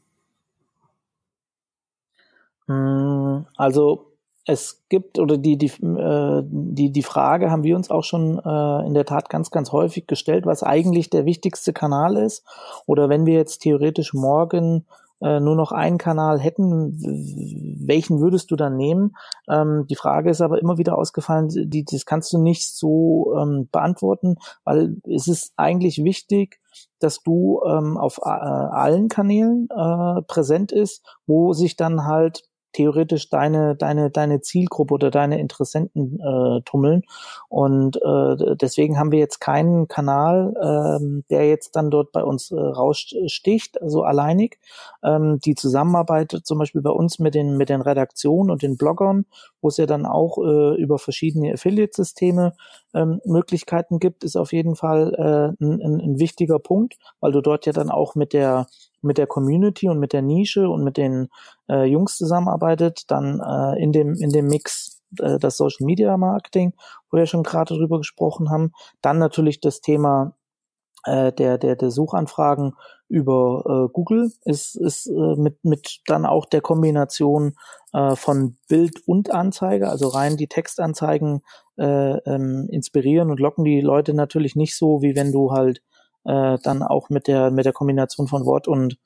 Hm, also es gibt oder die die äh, die die Frage haben wir uns auch schon äh, in der Tat ganz ganz häufig gestellt, was eigentlich der wichtigste Kanal ist oder wenn wir jetzt theoretisch morgen äh, nur noch einen Kanal hätten, welchen würdest du dann nehmen? Ähm, die Frage ist aber immer wieder ausgefallen, die, das kannst du nicht so ähm, beantworten, weil es ist eigentlich wichtig, dass du ähm, auf äh, allen Kanälen äh, präsent ist, wo sich dann halt theoretisch deine, deine, deine Zielgruppe oder deine Interessenten äh, tummeln. Und äh, deswegen haben wir jetzt keinen Kanal, ähm, der jetzt dann dort bei uns äh, raussticht, also alleinig. Ähm, die Zusammenarbeit zum Beispiel bei uns mit den, mit den Redaktionen und den Bloggern, wo es ja dann auch äh, über verschiedene Affiliate-Systeme ähm, Möglichkeiten gibt, ist auf jeden Fall äh, ein, ein, ein wichtiger Punkt, weil du dort ja dann auch mit der mit der Community und mit der Nische und mit den äh, Jungs zusammenarbeitet, dann äh, in dem in dem Mix äh, das Social Media Marketing, wo wir schon gerade drüber gesprochen haben, dann natürlich das Thema äh, der der der Suchanfragen über äh, Google ist ist äh, mit mit dann auch der Kombination äh, von Bild und Anzeige, also rein die Textanzeigen äh, ähm, inspirieren und locken die Leute natürlich nicht so, wie wenn du halt äh, dann auch mit der mit der Kombination von Wort und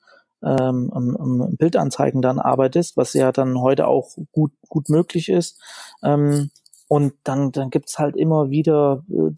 ähm, um, Bildanzeigen dann arbeitest, was ja dann heute auch gut gut möglich ist. Ähm, und dann, dann gibt's halt immer wieder äh,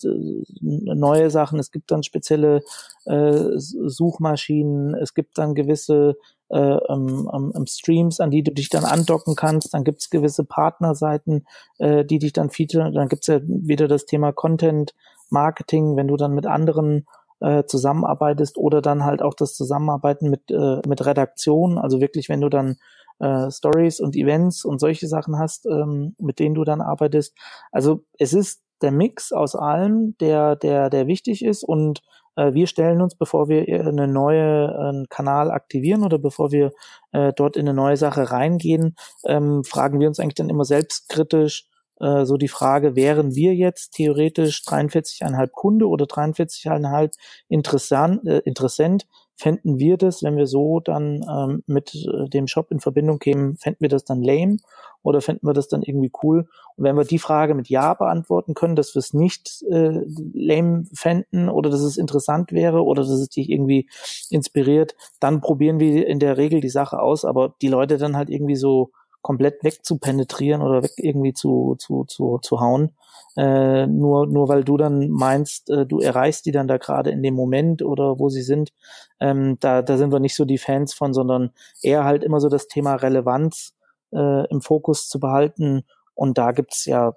neue Sachen. Es gibt dann spezielle äh, Suchmaschinen. Es gibt dann gewisse äh, ähm, ähm, Streams, an die du dich dann andocken kannst. Dann gibt's gewisse Partnerseiten, äh, die dich dann featuren. Dann gibt's ja wieder das Thema Content Marketing, wenn du dann mit anderen äh, zusammenarbeitest oder dann halt auch das Zusammenarbeiten mit, äh, mit Redaktion, also wirklich, wenn du dann äh, Stories und Events und solche Sachen hast, ähm, mit denen du dann arbeitest. Also es ist der Mix aus allem, der, der, der wichtig ist und äh, wir stellen uns, bevor wir eine neue äh, Kanal aktivieren oder bevor wir äh, dort in eine neue Sache reingehen, ähm, fragen wir uns eigentlich dann immer selbstkritisch, äh, so die Frage, wären wir jetzt theoretisch 43,5 Kunde oder 43,5 interessant, äh, interessant, fänden wir das, wenn wir so dann ähm, mit äh, dem Shop in Verbindung kämen, fänden wir das dann lame oder fänden wir das dann irgendwie cool? Und wenn wir die Frage mit Ja beantworten können, dass wir es nicht äh, lame fänden oder dass es interessant wäre oder dass es dich irgendwie inspiriert, dann probieren wir in der Regel die Sache aus, aber die Leute dann halt irgendwie so komplett wegzupenetrieren oder weg irgendwie zu, zu, zu, zu hauen. Äh, nur, nur weil du dann meinst, äh, du erreichst die dann da gerade in dem Moment oder wo sie sind, ähm, da, da sind wir nicht so die Fans von, sondern eher halt immer so das Thema Relevanz äh, im Fokus zu behalten. Und da gibt's ja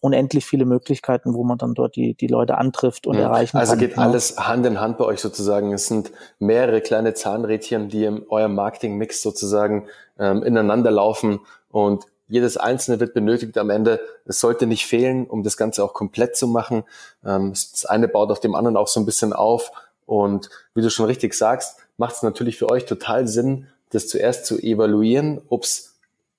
unendlich viele Möglichkeiten, wo man dann dort die, die Leute antrifft und ja, erreichen also kann. Also geht alles Hand in Hand bei euch sozusagen. Es sind mehrere kleine Zahnrädchen, die in eurem Marketing-Mix sozusagen ähm, ineinander laufen und jedes einzelne wird benötigt am Ende. Es sollte nicht fehlen, um das Ganze auch komplett zu machen. Ähm, das eine baut auf dem anderen auch so ein bisschen auf. Und wie du schon richtig sagst, macht es natürlich für euch total Sinn, das zuerst zu evaluieren, ob es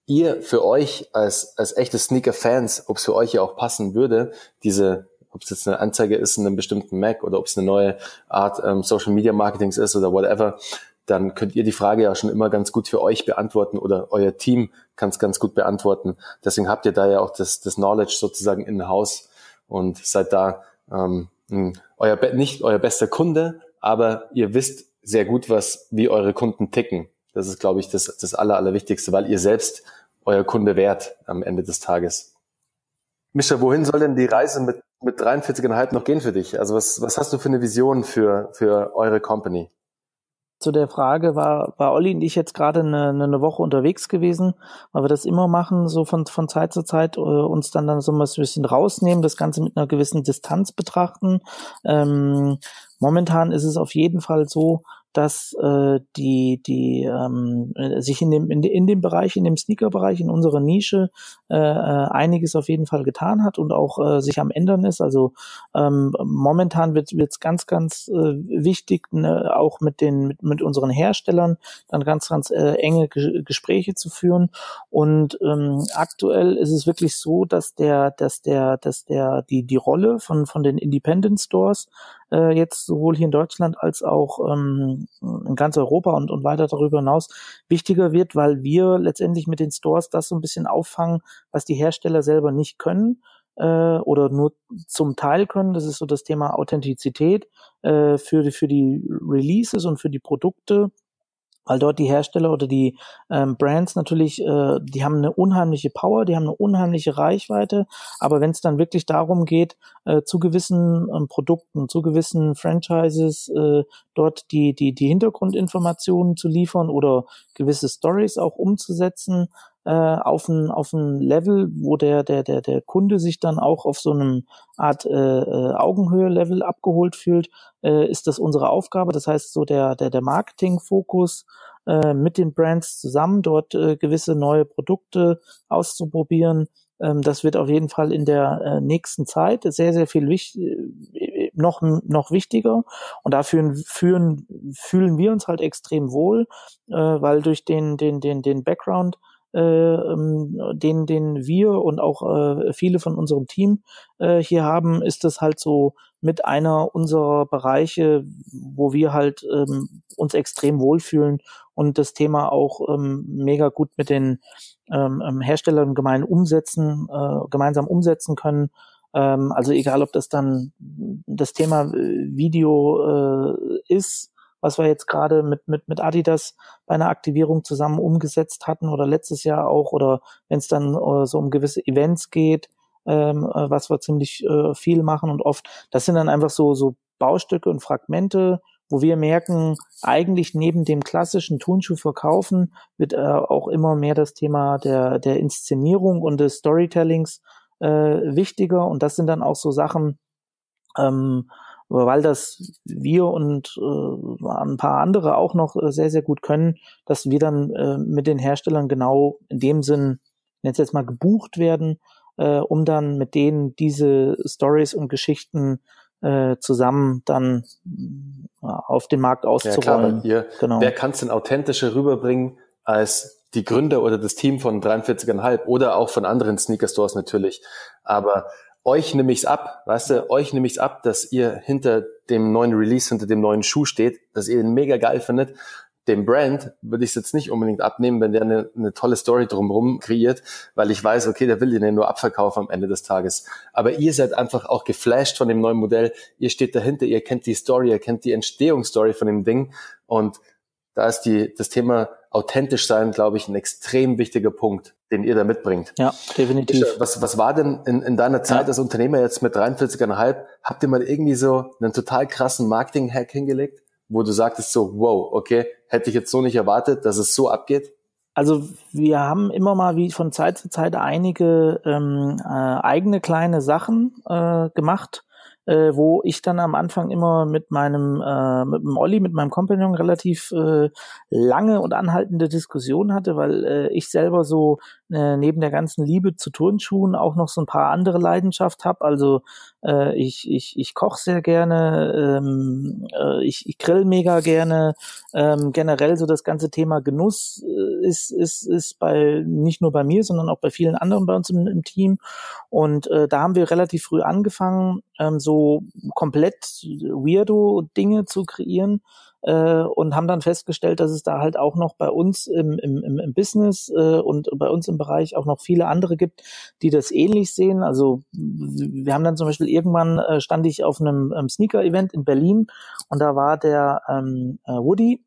ihr für euch als, als echte Sneaker-Fans, ob es für euch ja auch passen würde, diese, ob es jetzt eine Anzeige ist in einem bestimmten Mac oder ob es eine neue Art ähm, Social Media Marketings ist oder whatever, dann könnt ihr die Frage ja schon immer ganz gut für euch beantworten oder euer Team kann es ganz gut beantworten. Deswegen habt ihr da ja auch das, das Knowledge sozusagen in Haus und seid da ähm, euer nicht euer bester Kunde, aber ihr wisst sehr gut, was wie eure Kunden ticken. Das ist, glaube ich, das, das Aller, Allerwichtigste, weil ihr selbst euer Kunde wärt am Ende des Tages. Mischa, wohin soll denn die Reise mit, mit 43,5 noch gehen für dich? Also was, was hast du für eine Vision für, für eure Company? zu der Frage war, war Olli und ich jetzt gerade eine, eine Woche unterwegs gewesen, weil wir das immer machen, so von, von Zeit zu Zeit, äh, uns dann, dann so ein bisschen rausnehmen, das Ganze mit einer gewissen Distanz betrachten. Ähm, momentan ist es auf jeden Fall so, dass äh, die die ähm, sich in dem in, in dem Bereich in dem Sneaker-Bereich in unserer Nische äh, äh, einiges auf jeden Fall getan hat und auch äh, sich am ändern ist. Also ähm, momentan wird es ganz ganz äh, wichtig, ne, auch mit den mit, mit unseren Herstellern dann ganz ganz äh, enge G Gespräche zu führen. Und ähm, aktuell ist es wirklich so, dass der dass der dass der die die Rolle von von den Independent Stores äh, jetzt sowohl hier in Deutschland als auch ähm, in ganz Europa und, und weiter darüber hinaus wichtiger wird, weil wir letztendlich mit den Stores das so ein bisschen auffangen, was die Hersteller selber nicht können äh, oder nur zum Teil können. Das ist so das Thema Authentizität äh, für, für die Releases und für die Produkte weil dort die Hersteller oder die ähm, Brands natürlich, äh, die haben eine unheimliche Power, die haben eine unheimliche Reichweite, aber wenn es dann wirklich darum geht, äh, zu gewissen ähm, Produkten, zu gewissen Franchises äh, dort die, die, die Hintergrundinformationen zu liefern oder gewisse Stories auch umzusetzen, äh, auf ein auf ein Level, wo der der der der Kunde sich dann auch auf so einem Art äh, äh, Augenhöhe-Level abgeholt fühlt, äh, ist das unsere Aufgabe. Das heißt, so der der der Marketing-Fokus äh, mit den Brands zusammen dort äh, gewisse neue Produkte auszuprobieren. Ähm, das wird auf jeden Fall in der äh, nächsten Zeit sehr sehr viel wichtig äh, noch noch wichtiger und dafür führen fühlen wir uns halt extrem wohl, äh, weil durch den den den den Background den, den wir und auch äh, viele von unserem Team äh, hier haben, ist das halt so mit einer unserer Bereiche, wo wir halt ähm, uns extrem wohlfühlen und das Thema auch ähm, mega gut mit den ähm, ähm Herstellern gemein umsetzen, äh, gemeinsam umsetzen können. Ähm, also egal, ob das dann das Thema äh, Video äh, ist, was wir jetzt gerade mit, mit, mit Adidas bei einer Aktivierung zusammen umgesetzt hatten oder letztes Jahr auch oder wenn es dann äh, so um gewisse Events geht, ähm, äh, was wir ziemlich äh, viel machen und oft, das sind dann einfach so, so Baustücke und Fragmente, wo wir merken, eigentlich neben dem klassischen Turnschuh verkaufen wird äh, auch immer mehr das Thema der, der Inszenierung und des Storytellings äh, wichtiger. Und das sind dann auch so Sachen, ähm, weil das wir und äh, ein paar andere auch noch äh, sehr, sehr gut können, dass wir dann äh, mit den Herstellern genau in dem Sinn, jetzt jetzt mal gebucht werden, äh, um dann mit denen diese Stories und Geschichten äh, zusammen dann äh, auf den Markt auszurollen. Ja, klar, ihr, genau. Wer kann es denn authentischer rüberbringen als die Gründer oder das Team von 43,5 oder auch von anderen Sneaker Stores natürlich. Aber euch nehme ich's ab, weißt du, euch nehme ich's ab, dass ihr hinter dem neuen Release, hinter dem neuen Schuh steht, dass ihr ihn mega geil findet. Dem Brand würde ich es jetzt nicht unbedingt abnehmen, wenn der eine, eine tolle Story drumherum kreiert, weil ich weiß, okay, der will den ja nur abverkaufen am Ende des Tages. Aber ihr seid einfach auch geflasht von dem neuen Modell. Ihr steht dahinter, ihr kennt die Story, ihr kennt die Entstehungsstory von dem Ding und da ist die, das Thema authentisch sein, glaube ich, ein extrem wichtiger Punkt, den ihr da mitbringt. Ja, definitiv. Was, was war denn in, in deiner Zeit ja. als Unternehmer jetzt mit 43,5? Habt ihr mal irgendwie so einen total krassen Marketing-Hack hingelegt, wo du sagtest so, wow, okay, hätte ich jetzt so nicht erwartet, dass es so abgeht? Also wir haben immer mal wie von Zeit zu Zeit einige ähm, äh, eigene kleine Sachen äh, gemacht, äh, wo ich dann am Anfang immer mit meinem, äh, mit dem Olli, mit meinem Kompagnon relativ äh, lange und anhaltende Diskussionen hatte, weil äh, ich selber so äh, neben der ganzen Liebe zu Turnschuhen auch noch so ein paar andere Leidenschaft habe. Also äh, ich, ich, ich koche sehr gerne, ähm, äh, ich, ich grill mega gerne. Ähm, generell so das ganze Thema Genuss äh, ist, ist, ist bei nicht nur bei mir, sondern auch bei vielen anderen bei uns im, im Team. Und äh, da haben wir relativ früh angefangen, ähm, so komplett weirdo Dinge zu kreieren äh, und haben dann festgestellt, dass es da halt auch noch bei uns im, im, im Business äh, und bei uns im Bereich auch noch viele andere gibt, die das ähnlich sehen. Also wir haben dann zum Beispiel irgendwann äh, stand ich auf einem ähm, Sneaker-Event in Berlin und da war der ähm, äh, Woody,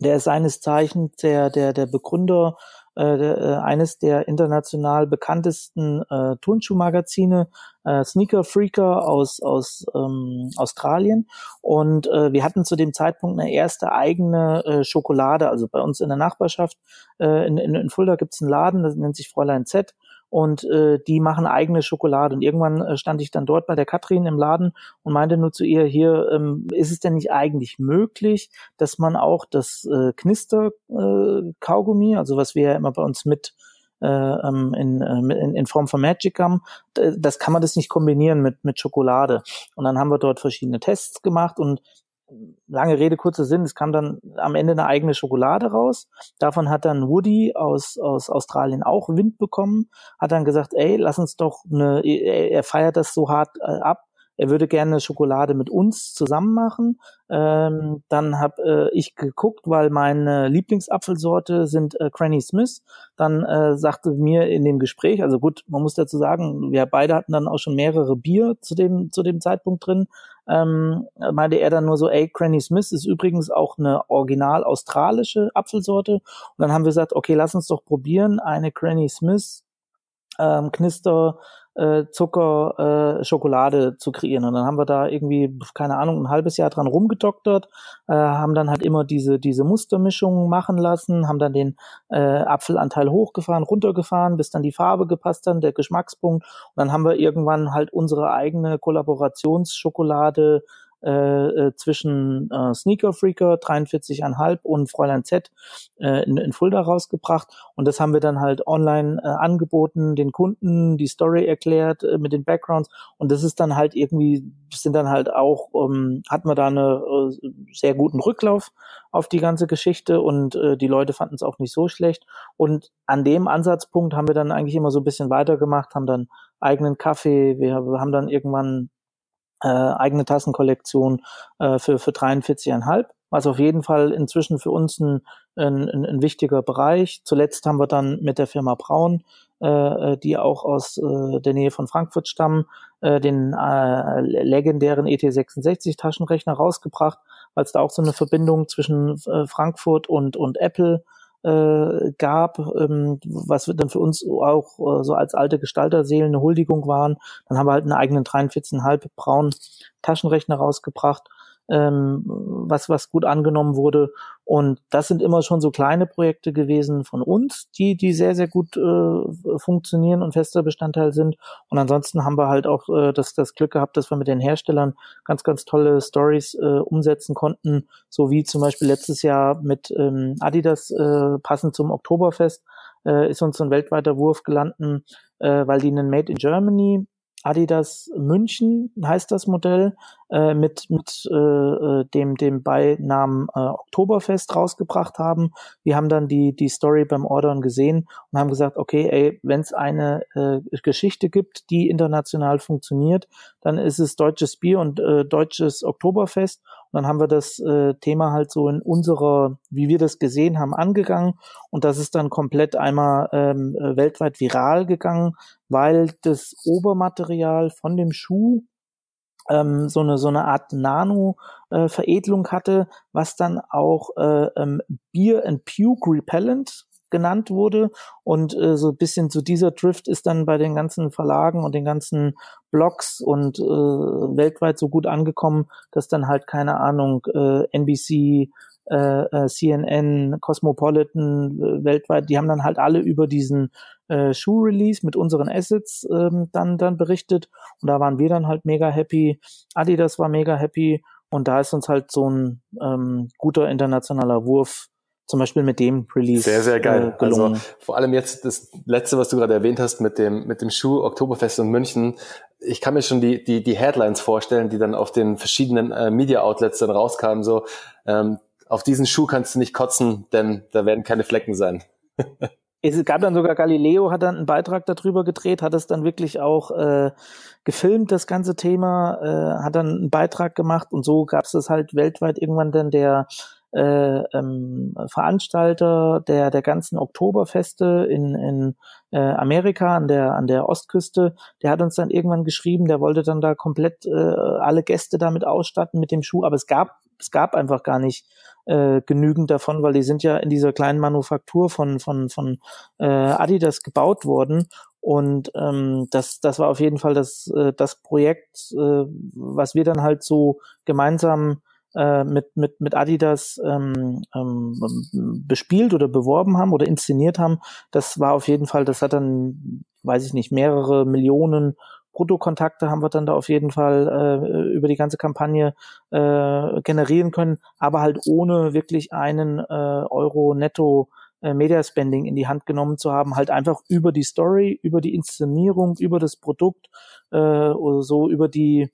der ist seines Zeichens der, der, der Begründer äh, äh, eines der international bekanntesten äh, Turnschuhmagazine, äh, Sneaker Freaker aus, aus ähm, Australien. Und äh, wir hatten zu dem Zeitpunkt eine erste eigene äh, Schokolade. Also bei uns in der Nachbarschaft äh, in, in, in Fulda gibt es einen Laden, das nennt sich Fräulein Z und äh, die machen eigene Schokolade. Und irgendwann äh, stand ich dann dort bei der Katrin im Laden und meinte nur zu ihr, hier, ähm, ist es denn nicht eigentlich möglich, dass man auch das äh, Knister-Kaugummi, äh, also was wir ja immer bei uns mit ähm, in, äh, in, in Form von Magic haben, das kann man das nicht kombinieren mit, mit Schokolade. Und dann haben wir dort verschiedene Tests gemacht und lange Rede, kurzer Sinn, es kam dann am Ende eine eigene Schokolade raus. Davon hat dann Woody aus, aus Australien auch Wind bekommen, hat dann gesagt, ey, lass uns doch eine, er feiert das so hart äh, ab, er würde gerne Schokolade mit uns zusammen machen. Ähm, dann habe äh, ich geguckt, weil meine Lieblingsapfelsorte sind äh, Granny Smith. Dann äh, sagte mir in dem Gespräch, also gut, man muss dazu sagen, wir beide hatten dann auch schon mehrere Bier zu dem zu dem Zeitpunkt drin. Ähm, meinte er dann nur so, ey, Granny Smith ist übrigens auch eine original australische Apfelsorte. Und dann haben wir gesagt, okay, lass uns doch probieren, eine Granny Smith ähm, Knister äh, Zucker, äh, Schokolade zu kreieren. Und dann haben wir da irgendwie, keine Ahnung, ein halbes Jahr dran rumgedoktert, äh, haben dann halt immer diese, diese Mustermischungen machen lassen, haben dann den äh, Apfelanteil hochgefahren, runtergefahren, bis dann die Farbe gepasst hat, der Geschmackspunkt. Und dann haben wir irgendwann halt unsere eigene Kollaborationsschokolade äh, äh, zwischen äh, Sneaker Freaker 43,5 und Fräulein Z äh, in, in Fulda rausgebracht. Und das haben wir dann halt online äh, angeboten, den Kunden die Story erklärt äh, mit den Backgrounds. Und das ist dann halt irgendwie, sind dann halt auch, ähm, hatten wir da eine äh, sehr guten Rücklauf auf die ganze Geschichte und äh, die Leute fanden es auch nicht so schlecht. Und an dem Ansatzpunkt haben wir dann eigentlich immer so ein bisschen weitergemacht, haben dann eigenen Kaffee, wir haben dann irgendwann äh, eigene Tassenkollektion äh, für, für 43,5, was auf jeden Fall inzwischen für uns ein, ein, ein wichtiger Bereich. Zuletzt haben wir dann mit der Firma Braun, äh, die auch aus äh, der Nähe von Frankfurt stammen, äh, den äh, legendären ET66 Taschenrechner rausgebracht, weil es da auch so eine Verbindung zwischen äh, Frankfurt und, und Apple äh, gab, ähm, was wir dann für uns auch äh, so als alte Gestalterseelen eine Huldigung waren. Dann haben wir halt einen eigenen 43,5 braunen Taschenrechner rausgebracht ähm, was, was gut angenommen wurde. Und das sind immer schon so kleine Projekte gewesen von uns, die, die sehr, sehr gut äh, funktionieren und fester Bestandteil sind. Und ansonsten haben wir halt auch äh, das, das Glück gehabt, dass wir mit den Herstellern ganz, ganz tolle Stories äh, umsetzen konnten, so wie zum Beispiel letztes Jahr mit ähm, Adidas äh, passend zum Oktoberfest äh, ist uns ein weltweiter Wurf gelanden, äh, weil die einen Made in Germany Adidas München heißt das Modell, äh, mit, mit äh, äh, dem, dem Beinamen äh, Oktoberfest rausgebracht haben. Wir haben dann die, die Story beim Ordern gesehen und haben gesagt, okay, ey, wenn es eine äh, Geschichte gibt, die international funktioniert, dann ist es deutsches Bier und äh, deutsches Oktoberfest. Und dann haben wir das äh, Thema halt so in unserer, wie wir das gesehen haben, angegangen. Und das ist dann komplett einmal ähm, äh, weltweit viral gegangen, weil das Obermaterial von dem Schuh ähm, so eine so eine Art Nano-Veredelung äh, hatte, was dann auch äh, ähm, Beer and Puke Repellent genannt wurde. Und äh, so ein bisschen zu dieser Drift ist dann bei den ganzen Verlagen und den ganzen Blogs und äh, weltweit so gut angekommen, dass dann halt keine Ahnung äh, NBC äh, äh CNN, Cosmopolitan äh, weltweit, die haben dann halt alle über diesen äh, Schuh-Release mit unseren Assets ähm, dann, dann berichtet. Und da waren wir dann halt mega happy. Adidas war mega happy. Und da ist uns halt so ein ähm, guter internationaler Wurf zum Beispiel mit dem Release sehr sehr geil. Äh, gelungen. Also vor allem jetzt das letzte, was du gerade erwähnt hast mit dem mit dem Schuh Oktoberfest in München. Ich kann mir schon die die die Headlines vorstellen, die dann auf den verschiedenen äh, Media Outlets dann rauskamen. So ähm, auf diesen Schuh kannst du nicht kotzen, denn da werden keine Flecken sein. es gab dann sogar Galileo hat dann einen Beitrag darüber gedreht, hat es dann wirklich auch äh, gefilmt, das ganze Thema, äh, hat dann einen Beitrag gemacht und so gab es das halt weltweit irgendwann dann der äh, ähm, Veranstalter der der ganzen Oktoberfeste in, in äh, Amerika an der an der Ostküste, der hat uns dann irgendwann geschrieben, der wollte dann da komplett äh, alle Gäste damit ausstatten mit dem Schuh, aber es gab es gab einfach gar nicht äh, genügend davon, weil die sind ja in dieser kleinen Manufaktur von von von äh, Adidas gebaut worden. Und ähm, das das war auf jeden Fall das äh, das Projekt, äh, was wir dann halt so gemeinsam äh, mit, mit, mit Adidas ähm, ähm, bespielt oder beworben haben oder inszeniert haben, das war auf jeden Fall, das hat dann, weiß ich nicht, mehrere Millionen Bruttokontakte haben wir dann da auf jeden Fall äh, über die ganze Kampagne äh, generieren können, aber halt ohne wirklich einen äh, Euro netto äh, Media Spending in die Hand genommen zu haben, halt einfach über die Story, über die Inszenierung, über das Produkt äh, oder so über die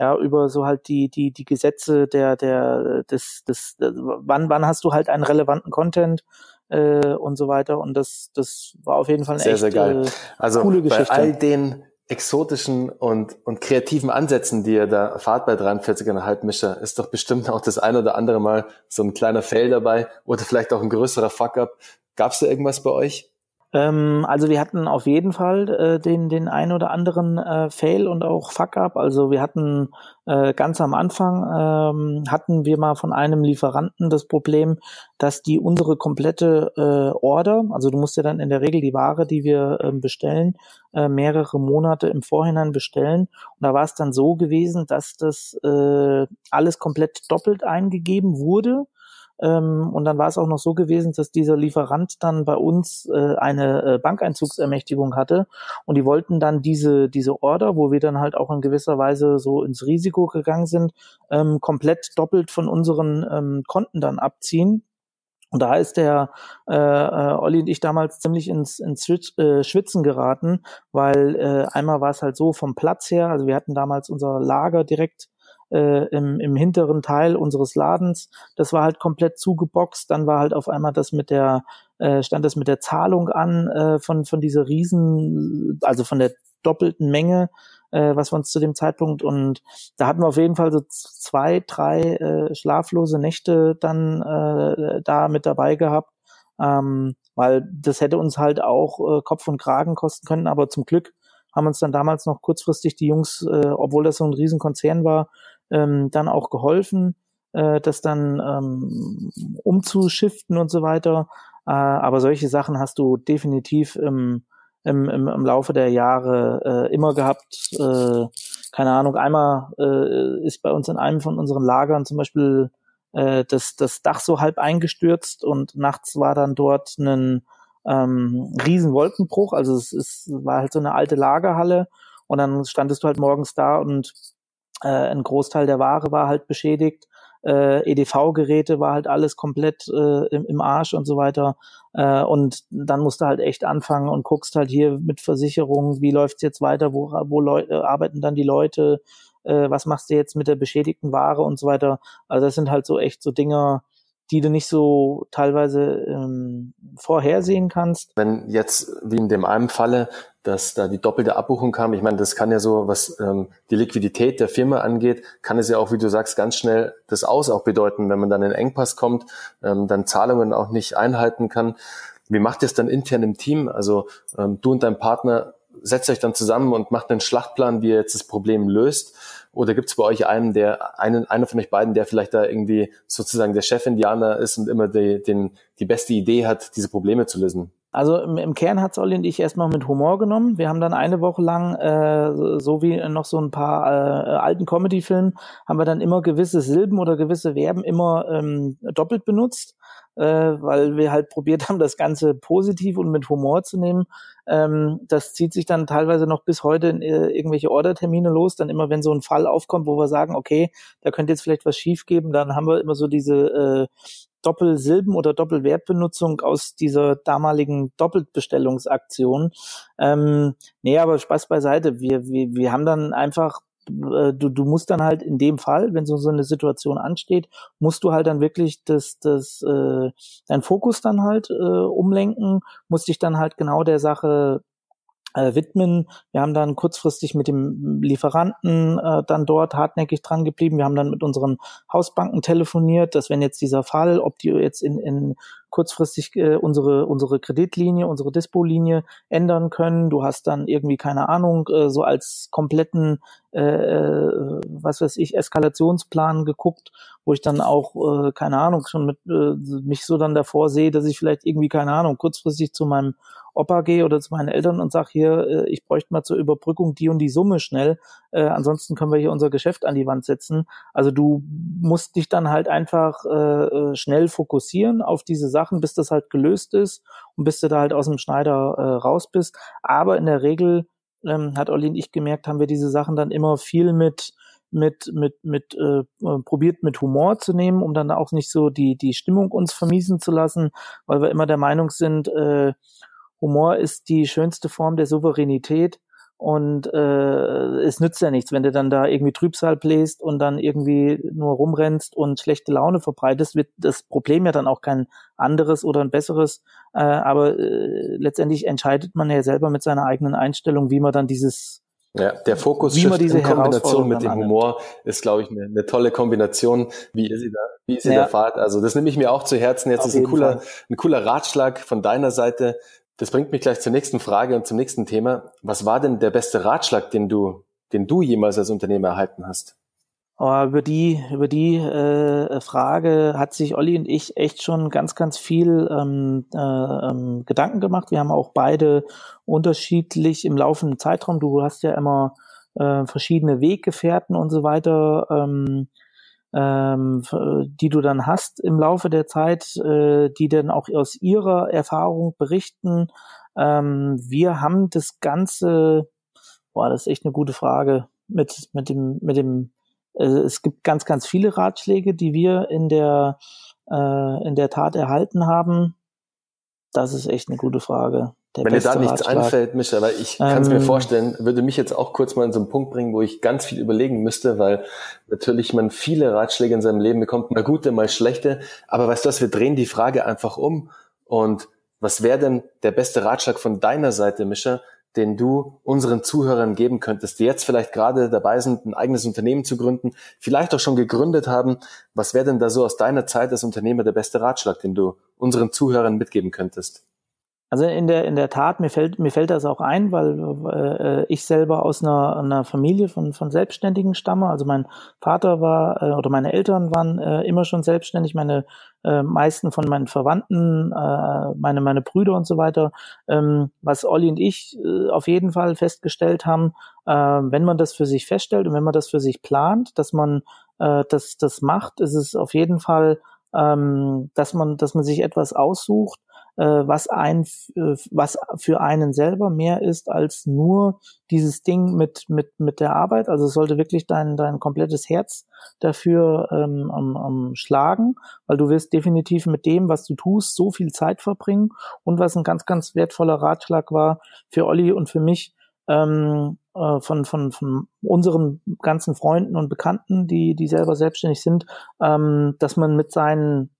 ja, über so halt die, die, die Gesetze der, der, des, des, des wann, wann hast du halt einen relevanten Content äh, und so weiter. Und das, das war auf jeden Fall eine sehr, echt, sehr geil. Äh, also coole Geschichte. Bei all den exotischen und, und kreativen Ansätzen, die ihr da fahrt bei 43,5 Mischer, ist doch bestimmt auch das ein oder andere Mal so ein kleiner Fail dabei oder vielleicht auch ein größerer Fuck-up. Gab es da irgendwas bei euch? Ähm, also wir hatten auf jeden Fall äh, den, den ein oder anderen äh, Fail und auch Fuck-up. Also wir hatten äh, ganz am Anfang ähm, hatten wir mal von einem Lieferanten das Problem, dass die unsere komplette äh, Order, also du musst ja dann in der Regel die Ware, die wir äh, bestellen, äh, mehrere Monate im Vorhinein bestellen. Und da war es dann so gewesen, dass das äh, alles komplett doppelt eingegeben wurde ähm, und dann war es auch noch so gewesen, dass dieser Lieferant dann bei uns äh, eine äh, Bankeinzugsermächtigung hatte und die wollten dann diese, diese Order, wo wir dann halt auch in gewisser Weise so ins Risiko gegangen sind, ähm, komplett doppelt von unseren ähm, Konten dann abziehen. Und da ist der äh, äh, Olli und ich damals ziemlich ins, ins äh, Schwitzen geraten, weil äh, einmal war es halt so vom Platz her, also wir hatten damals unser Lager direkt äh, im, im hinteren Teil unseres Ladens. Das war halt komplett zugeboxt. Dann war halt auf einmal das mit der, äh, stand das mit der Zahlung an äh, von, von dieser Riesen, also von der doppelten Menge, äh, was wir uns zu dem Zeitpunkt und da hatten wir auf jeden Fall so zwei, drei äh, schlaflose Nächte dann äh, da mit dabei gehabt. Ähm, weil das hätte uns halt auch äh, Kopf und Kragen kosten können, aber zum Glück haben uns dann damals noch kurzfristig die Jungs, äh, obwohl das so ein Riesenkonzern war, ähm, dann auch geholfen, äh, das dann ähm, umzuschiften und so weiter. Äh, aber solche Sachen hast du definitiv im, im, im, im Laufe der Jahre äh, immer gehabt. Äh, keine Ahnung, einmal äh, ist bei uns in einem von unseren Lagern zum Beispiel äh, das, das Dach so halb eingestürzt und nachts war dann dort ein ähm, riesen Wolkenbruch. Also es, es war halt so eine alte Lagerhalle und dann standest du halt morgens da und äh, ein Großteil der Ware war halt beschädigt. Äh, EDV-Geräte war halt alles komplett äh, im, im Arsch und so weiter. Äh, und dann musst du halt echt anfangen und guckst halt hier mit Versicherungen, wie läuft's jetzt weiter, wo, wo Leu arbeiten dann die Leute, äh, was machst du jetzt mit der beschädigten Ware und so weiter. Also das sind halt so echt so Dinger, die du nicht so teilweise ähm, vorhersehen kannst. Wenn jetzt, wie in dem einen Falle, dass da die doppelte Abbuchung kam, ich meine, das kann ja so, was ähm, die Liquidität der Firma angeht, kann es ja auch, wie du sagst, ganz schnell das Aus auch bedeuten, wenn man dann in Engpass kommt, ähm, dann Zahlungen auch nicht einhalten kann. Wie macht ihr es dann intern im Team? Also ähm, du und dein Partner setzt euch dann zusammen und macht einen Schlachtplan, wie ihr jetzt das Problem löst oder gibt es bei euch einen, der, einen, einer von euch beiden, der vielleicht da irgendwie sozusagen der Chef-Indianer ist und immer die, den, die beste Idee hat, diese Probleme zu lösen? Also im, im Kern hat Olli und ich erstmal mit Humor genommen. Wir haben dann eine Woche lang, äh, so wie noch so ein paar äh, alten Comedy-Filmen, haben wir dann immer gewisse Silben oder gewisse Verben immer ähm, doppelt benutzt äh, weil wir halt probiert haben, das Ganze positiv und mit Humor zu nehmen. Ähm, das zieht sich dann teilweise noch bis heute in äh, irgendwelche Ordertermine los. Dann immer, wenn so ein Fall aufkommt, wo wir sagen, okay, da könnte jetzt vielleicht was schief geben, dann haben wir immer so diese äh, Doppelsilben- oder Doppelwertbenutzung aus dieser damaligen Doppelbestellungsaktion. Ähm, nee, aber Spaß beiseite. Wir, wir, wir haben dann einfach äh, du, du musst dann halt in dem Fall, wenn so, so eine Situation ansteht, musst du halt dann wirklich das, das, äh, dein Fokus dann halt äh, umlenken, musst dich dann halt genau der Sache äh, widmen. Wir haben dann kurzfristig mit dem Lieferanten äh, dann dort hartnäckig dran geblieben. Wir haben dann mit unseren Hausbanken telefoniert, dass wenn jetzt dieser Fall, ob die jetzt in, in kurzfristig äh, unsere unsere Kreditlinie, unsere Dispo-Linie ändern können. Du hast dann irgendwie keine Ahnung äh, so als kompletten äh, äh, was weiß ich Eskalationsplan geguckt, wo ich dann auch äh, keine Ahnung schon mit äh, mich so dann davor sehe, dass ich vielleicht irgendwie keine Ahnung kurzfristig zu meinem Opa gehe oder zu meinen Eltern und sage hier, äh, ich bräuchte mal zur Überbrückung die und die Summe schnell. Äh, ansonsten können wir hier unser Geschäft an die Wand setzen. Also du musst dich dann halt einfach äh, äh schnell fokussieren auf diese Sachen, bis das halt gelöst ist und bis du da halt aus dem Schneider äh, raus bist. Aber in der Regel ähm, hat Olli und ich gemerkt, haben wir diese Sachen dann immer viel mit mit mit mit äh, probiert mit Humor zu nehmen, um dann auch nicht so die die Stimmung uns vermiesen zu lassen, weil wir immer der Meinung sind, äh, Humor ist die schönste Form der Souveränität und äh, es nützt ja nichts, wenn du dann da irgendwie Trübsal bläst und dann irgendwie nur rumrennst und schlechte Laune verbreitest, wird das Problem ja dann auch kein anderes oder ein besseres. Äh, aber äh, letztendlich entscheidet man ja selber mit seiner eigenen Einstellung, wie man dann dieses ja, der Fokus in Kombination mit dem Humor ist, glaube ich, eine, eine, tolle Kombination, wie ihr sie da, wie ihr sie ja. da fahrt. Also das nehme ich mir auch zu Herzen. Jetzt Auf ist ein cooler, ein cooler Ratschlag von deiner Seite. Das bringt mich gleich zur nächsten Frage und zum nächsten Thema. Was war denn der beste Ratschlag, den du, den du jemals als Unternehmer erhalten hast? Aber über die, über die äh, Frage hat sich Olli und ich echt schon ganz, ganz viel ähm, äh, ähm, Gedanken gemacht. Wir haben auch beide unterschiedlich im laufenden Zeitraum. Du hast ja immer äh, verschiedene Weggefährten und so weiter. Ähm, ähm, die du dann hast im Laufe der Zeit, äh, die dann auch aus ihrer Erfahrung berichten. Ähm, wir haben das Ganze, boah, das ist echt eine gute Frage, mit, mit dem, mit dem, äh, es gibt ganz, ganz viele Ratschläge, die wir in der, äh, in der Tat erhalten haben. Das ist echt eine gute Frage. Wenn dir da nichts Ratschlag. einfällt, Micha, weil ich ähm, kann es mir vorstellen, würde mich jetzt auch kurz mal in so einen Punkt bringen, wo ich ganz viel überlegen müsste, weil natürlich man viele Ratschläge in seinem Leben bekommt, mal gute, mal schlechte. Aber weißt du was, wir drehen die Frage einfach um. Und was wäre denn der beste Ratschlag von deiner Seite, Mischa, den du unseren Zuhörern geben könntest, die jetzt vielleicht gerade dabei sind, ein eigenes Unternehmen zu gründen, vielleicht auch schon gegründet haben. Was wäre denn da so aus deiner Zeit als Unternehmer der beste Ratschlag, den du unseren Zuhörern mitgeben könntest? Also in der in der Tat mir fällt mir fällt das auch ein, weil äh, ich selber aus einer, einer Familie von von Selbstständigen stamme. Also mein Vater war äh, oder meine Eltern waren äh, immer schon selbstständig. Meine äh, meisten von meinen Verwandten, äh, meine meine Brüder und so weiter. Ähm, was Olli und ich äh, auf jeden Fall festgestellt haben, äh, wenn man das für sich feststellt und wenn man das für sich plant, dass man äh, das das macht, ist es auf jeden Fall, ähm, dass man dass man sich etwas aussucht äh, was ein, äh, was für einen selber mehr ist als nur dieses Ding mit mit mit der Arbeit. Also es sollte wirklich dein dein komplettes Herz dafür ähm, am, am schlagen, weil du wirst definitiv mit dem, was du tust, so viel Zeit verbringen. Und was ein ganz ganz wertvoller Ratschlag war für Olli und für mich. Ähm, äh, von, von, von unseren ganzen Freunden und Bekannten, die, die selber selbstständig sind, ähm, dass man mit seinen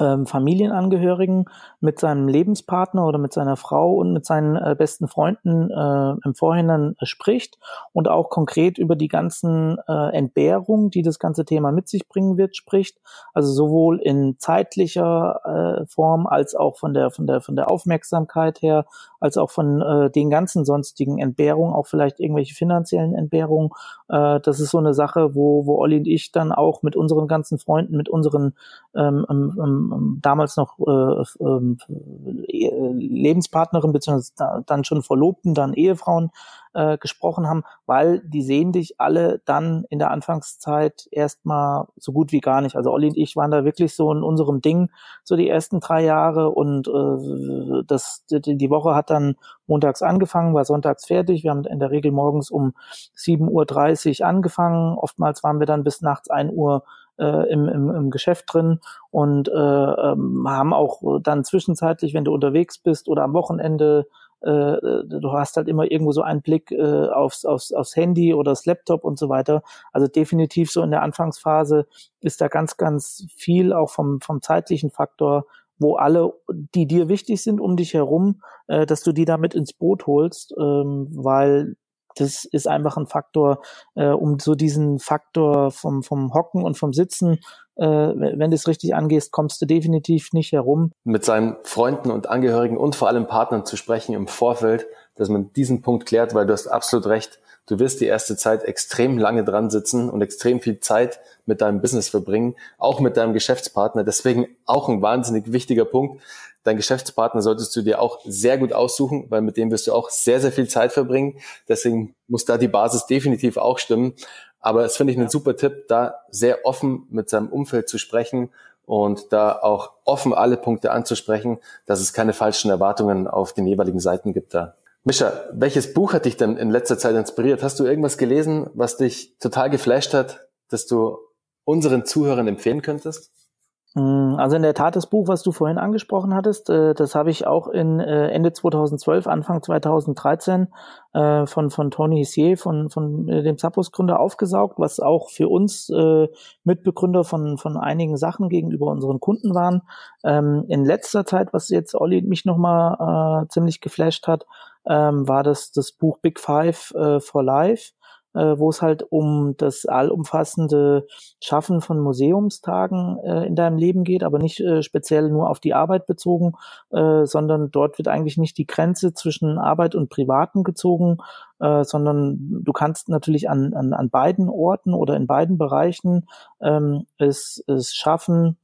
ähm, Familienangehörigen mit seinem Lebenspartner oder mit seiner Frau und mit seinen äh, besten Freunden äh, im Vorhinein äh, spricht und auch konkret über die ganzen äh, Entbehrungen, die das ganze Thema mit sich bringen wird, spricht. Also sowohl in zeitlicher äh, Form als auch von der von der von der Aufmerksamkeit her, als auch von äh, den ganzen sonstigen Entbehrungen, auch vielleicht irgendwelche finanziellen Entbehrungen. Äh, das ist so eine Sache, wo wo Olli und ich dann auch mit unseren ganzen Freunden, mit unseren ähm, ähm, ähm, damals noch äh, äh, Lebenspartnerin beziehungsweise dann schon Verlobten, dann Ehefrauen äh, gesprochen haben, weil die sehen dich alle dann in der Anfangszeit erstmal so gut wie gar nicht. Also Olli und ich waren da wirklich so in unserem Ding so die ersten drei Jahre und äh, das die Woche hat dann montags angefangen, war sonntags fertig. Wir haben in der Regel morgens um 7.30 Uhr angefangen. Oftmals waren wir dann bis nachts 1 Uhr äh, im, im, im Geschäft drin und äh, ähm, haben auch dann zwischenzeitlich, wenn du unterwegs bist oder am Wochenende äh, du hast halt immer irgendwo so einen Blick äh, aufs, aufs, aufs Handy oder das Laptop und so weiter. Also definitiv so in der Anfangsphase ist da ganz, ganz viel auch vom, vom zeitlichen Faktor, wo alle, die dir wichtig sind, um dich herum, äh, dass du die damit ins Boot holst, ähm, weil das ist einfach ein Faktor, äh, um so diesen Faktor vom, vom Hocken und vom Sitzen, äh, wenn du es richtig angehst, kommst du definitiv nicht herum. Mit seinen Freunden und Angehörigen und vor allem Partnern zu sprechen im Vorfeld, dass man diesen Punkt klärt, weil du hast absolut recht. Du wirst die erste Zeit extrem lange dran sitzen und extrem viel Zeit mit deinem Business verbringen, auch mit deinem Geschäftspartner. Deswegen auch ein wahnsinnig wichtiger Punkt. Dein Geschäftspartner solltest du dir auch sehr gut aussuchen, weil mit dem wirst du auch sehr, sehr viel Zeit verbringen. Deswegen muss da die Basis definitiv auch stimmen. Aber es finde ich einen super Tipp, da sehr offen mit seinem Umfeld zu sprechen und da auch offen alle Punkte anzusprechen, dass es keine falschen Erwartungen auf den jeweiligen Seiten gibt da. Mischa, welches Buch hat dich denn in letzter Zeit inspiriert? Hast du irgendwas gelesen, was dich total geflasht hat, dass du unseren Zuhörern empfehlen könntest? Mm, also in der Tat das Buch, was du vorhin angesprochen hattest, äh, das habe ich auch in äh, Ende 2012, Anfang 2013 äh, von von Tony Hissier, von von dem Zappos Gründer aufgesaugt, was auch für uns Mitbegründer von von einigen Sachen gegenüber unseren Kunden waren. Ähm, in letzter Zeit, was jetzt Olli mich nochmal ziemlich geflasht hat, ähm, war das das Buch Big Five for Life wo es halt um das allumfassende Schaffen von Museumstagen äh, in deinem Leben geht, aber nicht äh, speziell nur auf die Arbeit bezogen, äh, sondern dort wird eigentlich nicht die Grenze zwischen Arbeit und Privaten gezogen, äh, sondern du kannst natürlich an, an, an beiden Orten oder in beiden Bereichen ähm, es, es schaffen,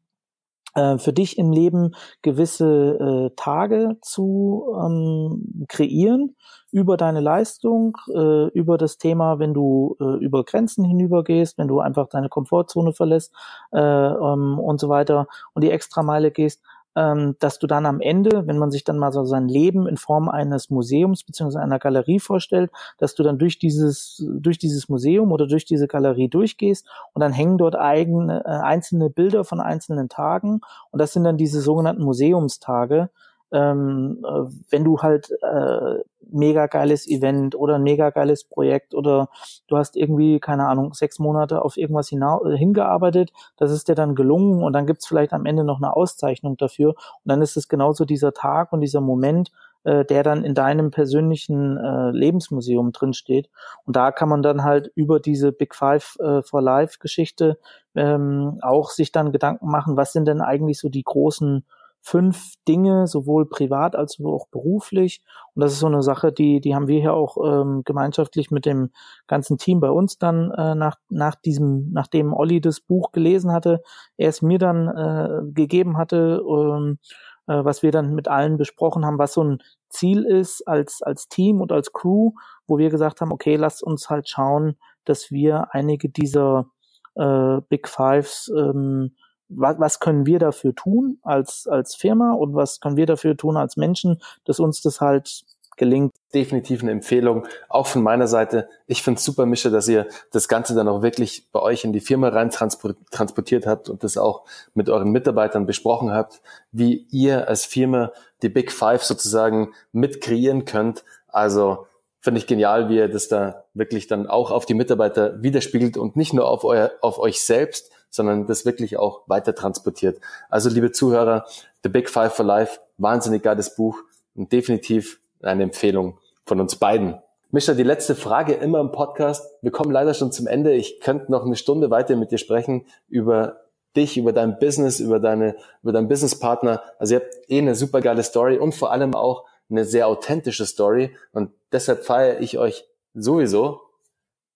äh, für dich im Leben gewisse äh, Tage zu ähm, kreieren über deine Leistung, äh, über das Thema, wenn du äh, über Grenzen hinübergehst, wenn du einfach deine Komfortzone verlässt äh, ähm, und so weiter und die Extrameile gehst, ähm, dass du dann am Ende, wenn man sich dann mal so sein Leben in Form eines Museums beziehungsweise einer Galerie vorstellt, dass du dann durch dieses, durch dieses Museum oder durch diese Galerie durchgehst und dann hängen dort eigene, äh, einzelne Bilder von einzelnen Tagen und das sind dann diese sogenannten Museumstage, ähm, äh, wenn du halt äh, mega geiles Event oder ein mega geiles Projekt oder du hast irgendwie, keine Ahnung, sechs Monate auf irgendwas äh, hingearbeitet, das ist dir dann gelungen und dann gibt's vielleicht am Ende noch eine Auszeichnung dafür und dann ist es genauso dieser Tag und dieser Moment, äh, der dann in deinem persönlichen äh, Lebensmuseum drinsteht. Und da kann man dann halt über diese Big Five äh, for Life Geschichte ähm, auch sich dann Gedanken machen, was sind denn eigentlich so die großen fünf Dinge, sowohl privat als auch beruflich. Und das ist so eine Sache, die, die haben wir hier auch ähm, gemeinschaftlich mit dem ganzen Team bei uns dann äh, nach, nach diesem, nachdem Olli das Buch gelesen hatte, er es mir dann äh, gegeben hatte, ähm, äh, was wir dann mit allen besprochen haben, was so ein Ziel ist als, als Team und als Crew, wo wir gesagt haben, okay, lasst uns halt schauen, dass wir einige dieser äh, Big Fives ähm, was, was können wir dafür tun als, als Firma und was können wir dafür tun als Menschen, dass uns das halt gelingt. Definitiv eine Empfehlung, auch von meiner Seite. Ich finde es super, Mische, dass ihr das Ganze dann auch wirklich bei euch in die Firma rein transportiert habt und das auch mit euren Mitarbeitern besprochen habt, wie ihr als Firma die Big Five sozusagen mit kreieren könnt. Also finde ich genial, wie ihr das da wirklich dann auch auf die Mitarbeiter widerspiegelt und nicht nur auf, euer, auf euch selbst, sondern das wirklich auch weiter transportiert. Also liebe Zuhörer, The Big Five for Life, wahnsinnig geiles Buch und definitiv eine Empfehlung von uns beiden. Mischa, die letzte Frage immer im Podcast. Wir kommen leider schon zum Ende. Ich könnte noch eine Stunde weiter mit dir sprechen über dich, über dein Business, über deine, über deinen Businesspartner. Also ihr habt eh eine super geile Story und vor allem auch eine sehr authentische Story und deshalb feiere ich euch sowieso.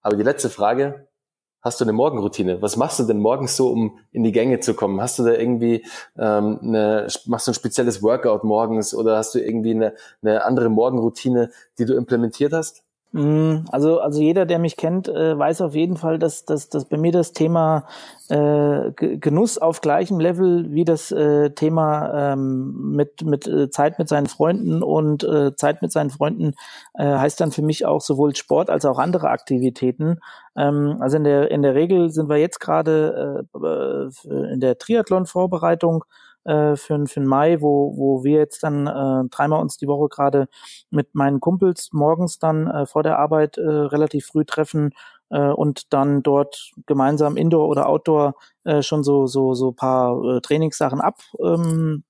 Aber die letzte Frage, Hast du eine Morgenroutine? Was machst du denn morgens so, um in die Gänge zu kommen? Hast du da irgendwie ähm, eine, machst du ein spezielles Workout morgens oder hast du irgendwie eine, eine andere Morgenroutine, die du implementiert hast? Mm, also, also jeder, der mich kennt, äh, weiß auf jeden Fall, dass, dass, dass bei mir das Thema äh, Genuss auf gleichem Level wie das äh, Thema ähm, mit, mit äh, Zeit mit seinen Freunden und äh, Zeit mit seinen Freunden äh, heißt dann für mich auch sowohl Sport als auch andere Aktivitäten. Ähm, also in der, in der Regel sind wir jetzt gerade äh, in der Triathlon-Vorbereitung äh, für, für den Mai, wo, wo wir jetzt dann äh, dreimal uns die Woche gerade mit meinen Kumpels morgens dann äh, vor der Arbeit äh, relativ früh treffen äh, und dann dort gemeinsam Indoor oder Outdoor äh, schon so so so paar äh, Trainingssachen ab ähm,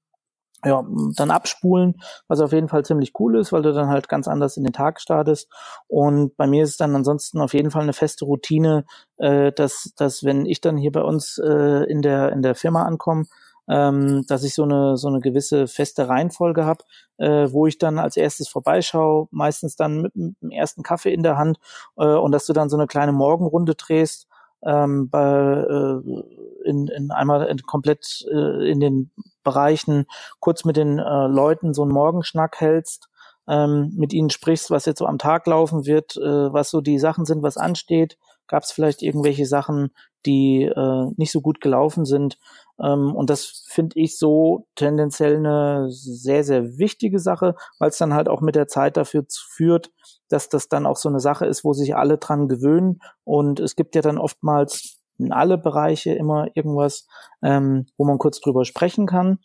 ja, dann abspulen, was auf jeden Fall ziemlich cool ist, weil du dann halt ganz anders in den Tag startest. Und bei mir ist es dann ansonsten auf jeden Fall eine feste Routine, äh, dass, dass wenn ich dann hier bei uns äh, in der in der Firma ankomme, ähm, dass ich so eine, so eine gewisse feste Reihenfolge habe, äh, wo ich dann als erstes vorbeischaue, meistens dann mit, mit dem ersten Kaffee in der Hand äh, und dass du dann so eine kleine Morgenrunde drehst, ähm, bei, äh, in, in einmal in, komplett äh, in den Bereichen kurz mit den äh, Leuten so einen Morgenschnack hältst, ähm, mit ihnen sprichst, was jetzt so am Tag laufen wird, äh, was so die Sachen sind, was ansteht. Gab es vielleicht irgendwelche Sachen, die äh, nicht so gut gelaufen sind? Ähm, und das finde ich so tendenziell eine sehr, sehr wichtige Sache, weil es dann halt auch mit der Zeit dafür führt, dass das dann auch so eine Sache ist, wo sich alle dran gewöhnen. Und es gibt ja dann oftmals in alle Bereiche immer irgendwas, ähm, wo man kurz drüber sprechen kann.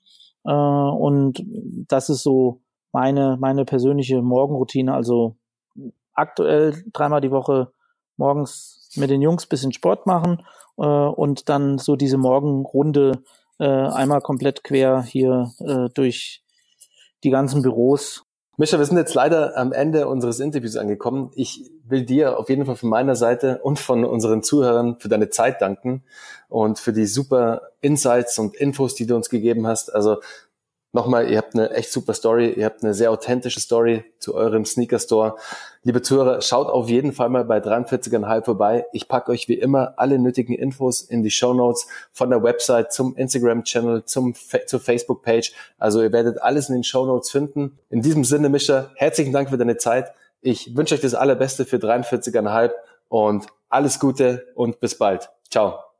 Äh, und das ist so meine, meine persönliche Morgenroutine. Also aktuell dreimal die Woche morgens mit den Jungs bisschen Sport machen äh, und dann so diese Morgenrunde äh, einmal komplett quer hier äh, durch die ganzen Büros. Mischa, wir sind jetzt leider am Ende unseres Interviews angekommen. Ich will dir auf jeden Fall von meiner Seite und von unseren Zuhörern für deine Zeit danken und für die super Insights und Infos, die du uns gegeben hast. Also Nochmal, ihr habt eine echt super Story, ihr habt eine sehr authentische Story zu eurem Sneaker Store. Liebe Zuhörer, schaut auf jeden Fall mal bei 43,5 vorbei. Ich packe euch wie immer alle nötigen Infos in die Show Notes von der Website zum Instagram-Channel, zum zur Facebook-Page. Also ihr werdet alles in den Show Notes finden. In diesem Sinne, Mischa, herzlichen Dank für deine Zeit. Ich wünsche euch das Allerbeste für 43,5 und alles Gute und bis bald. Ciao.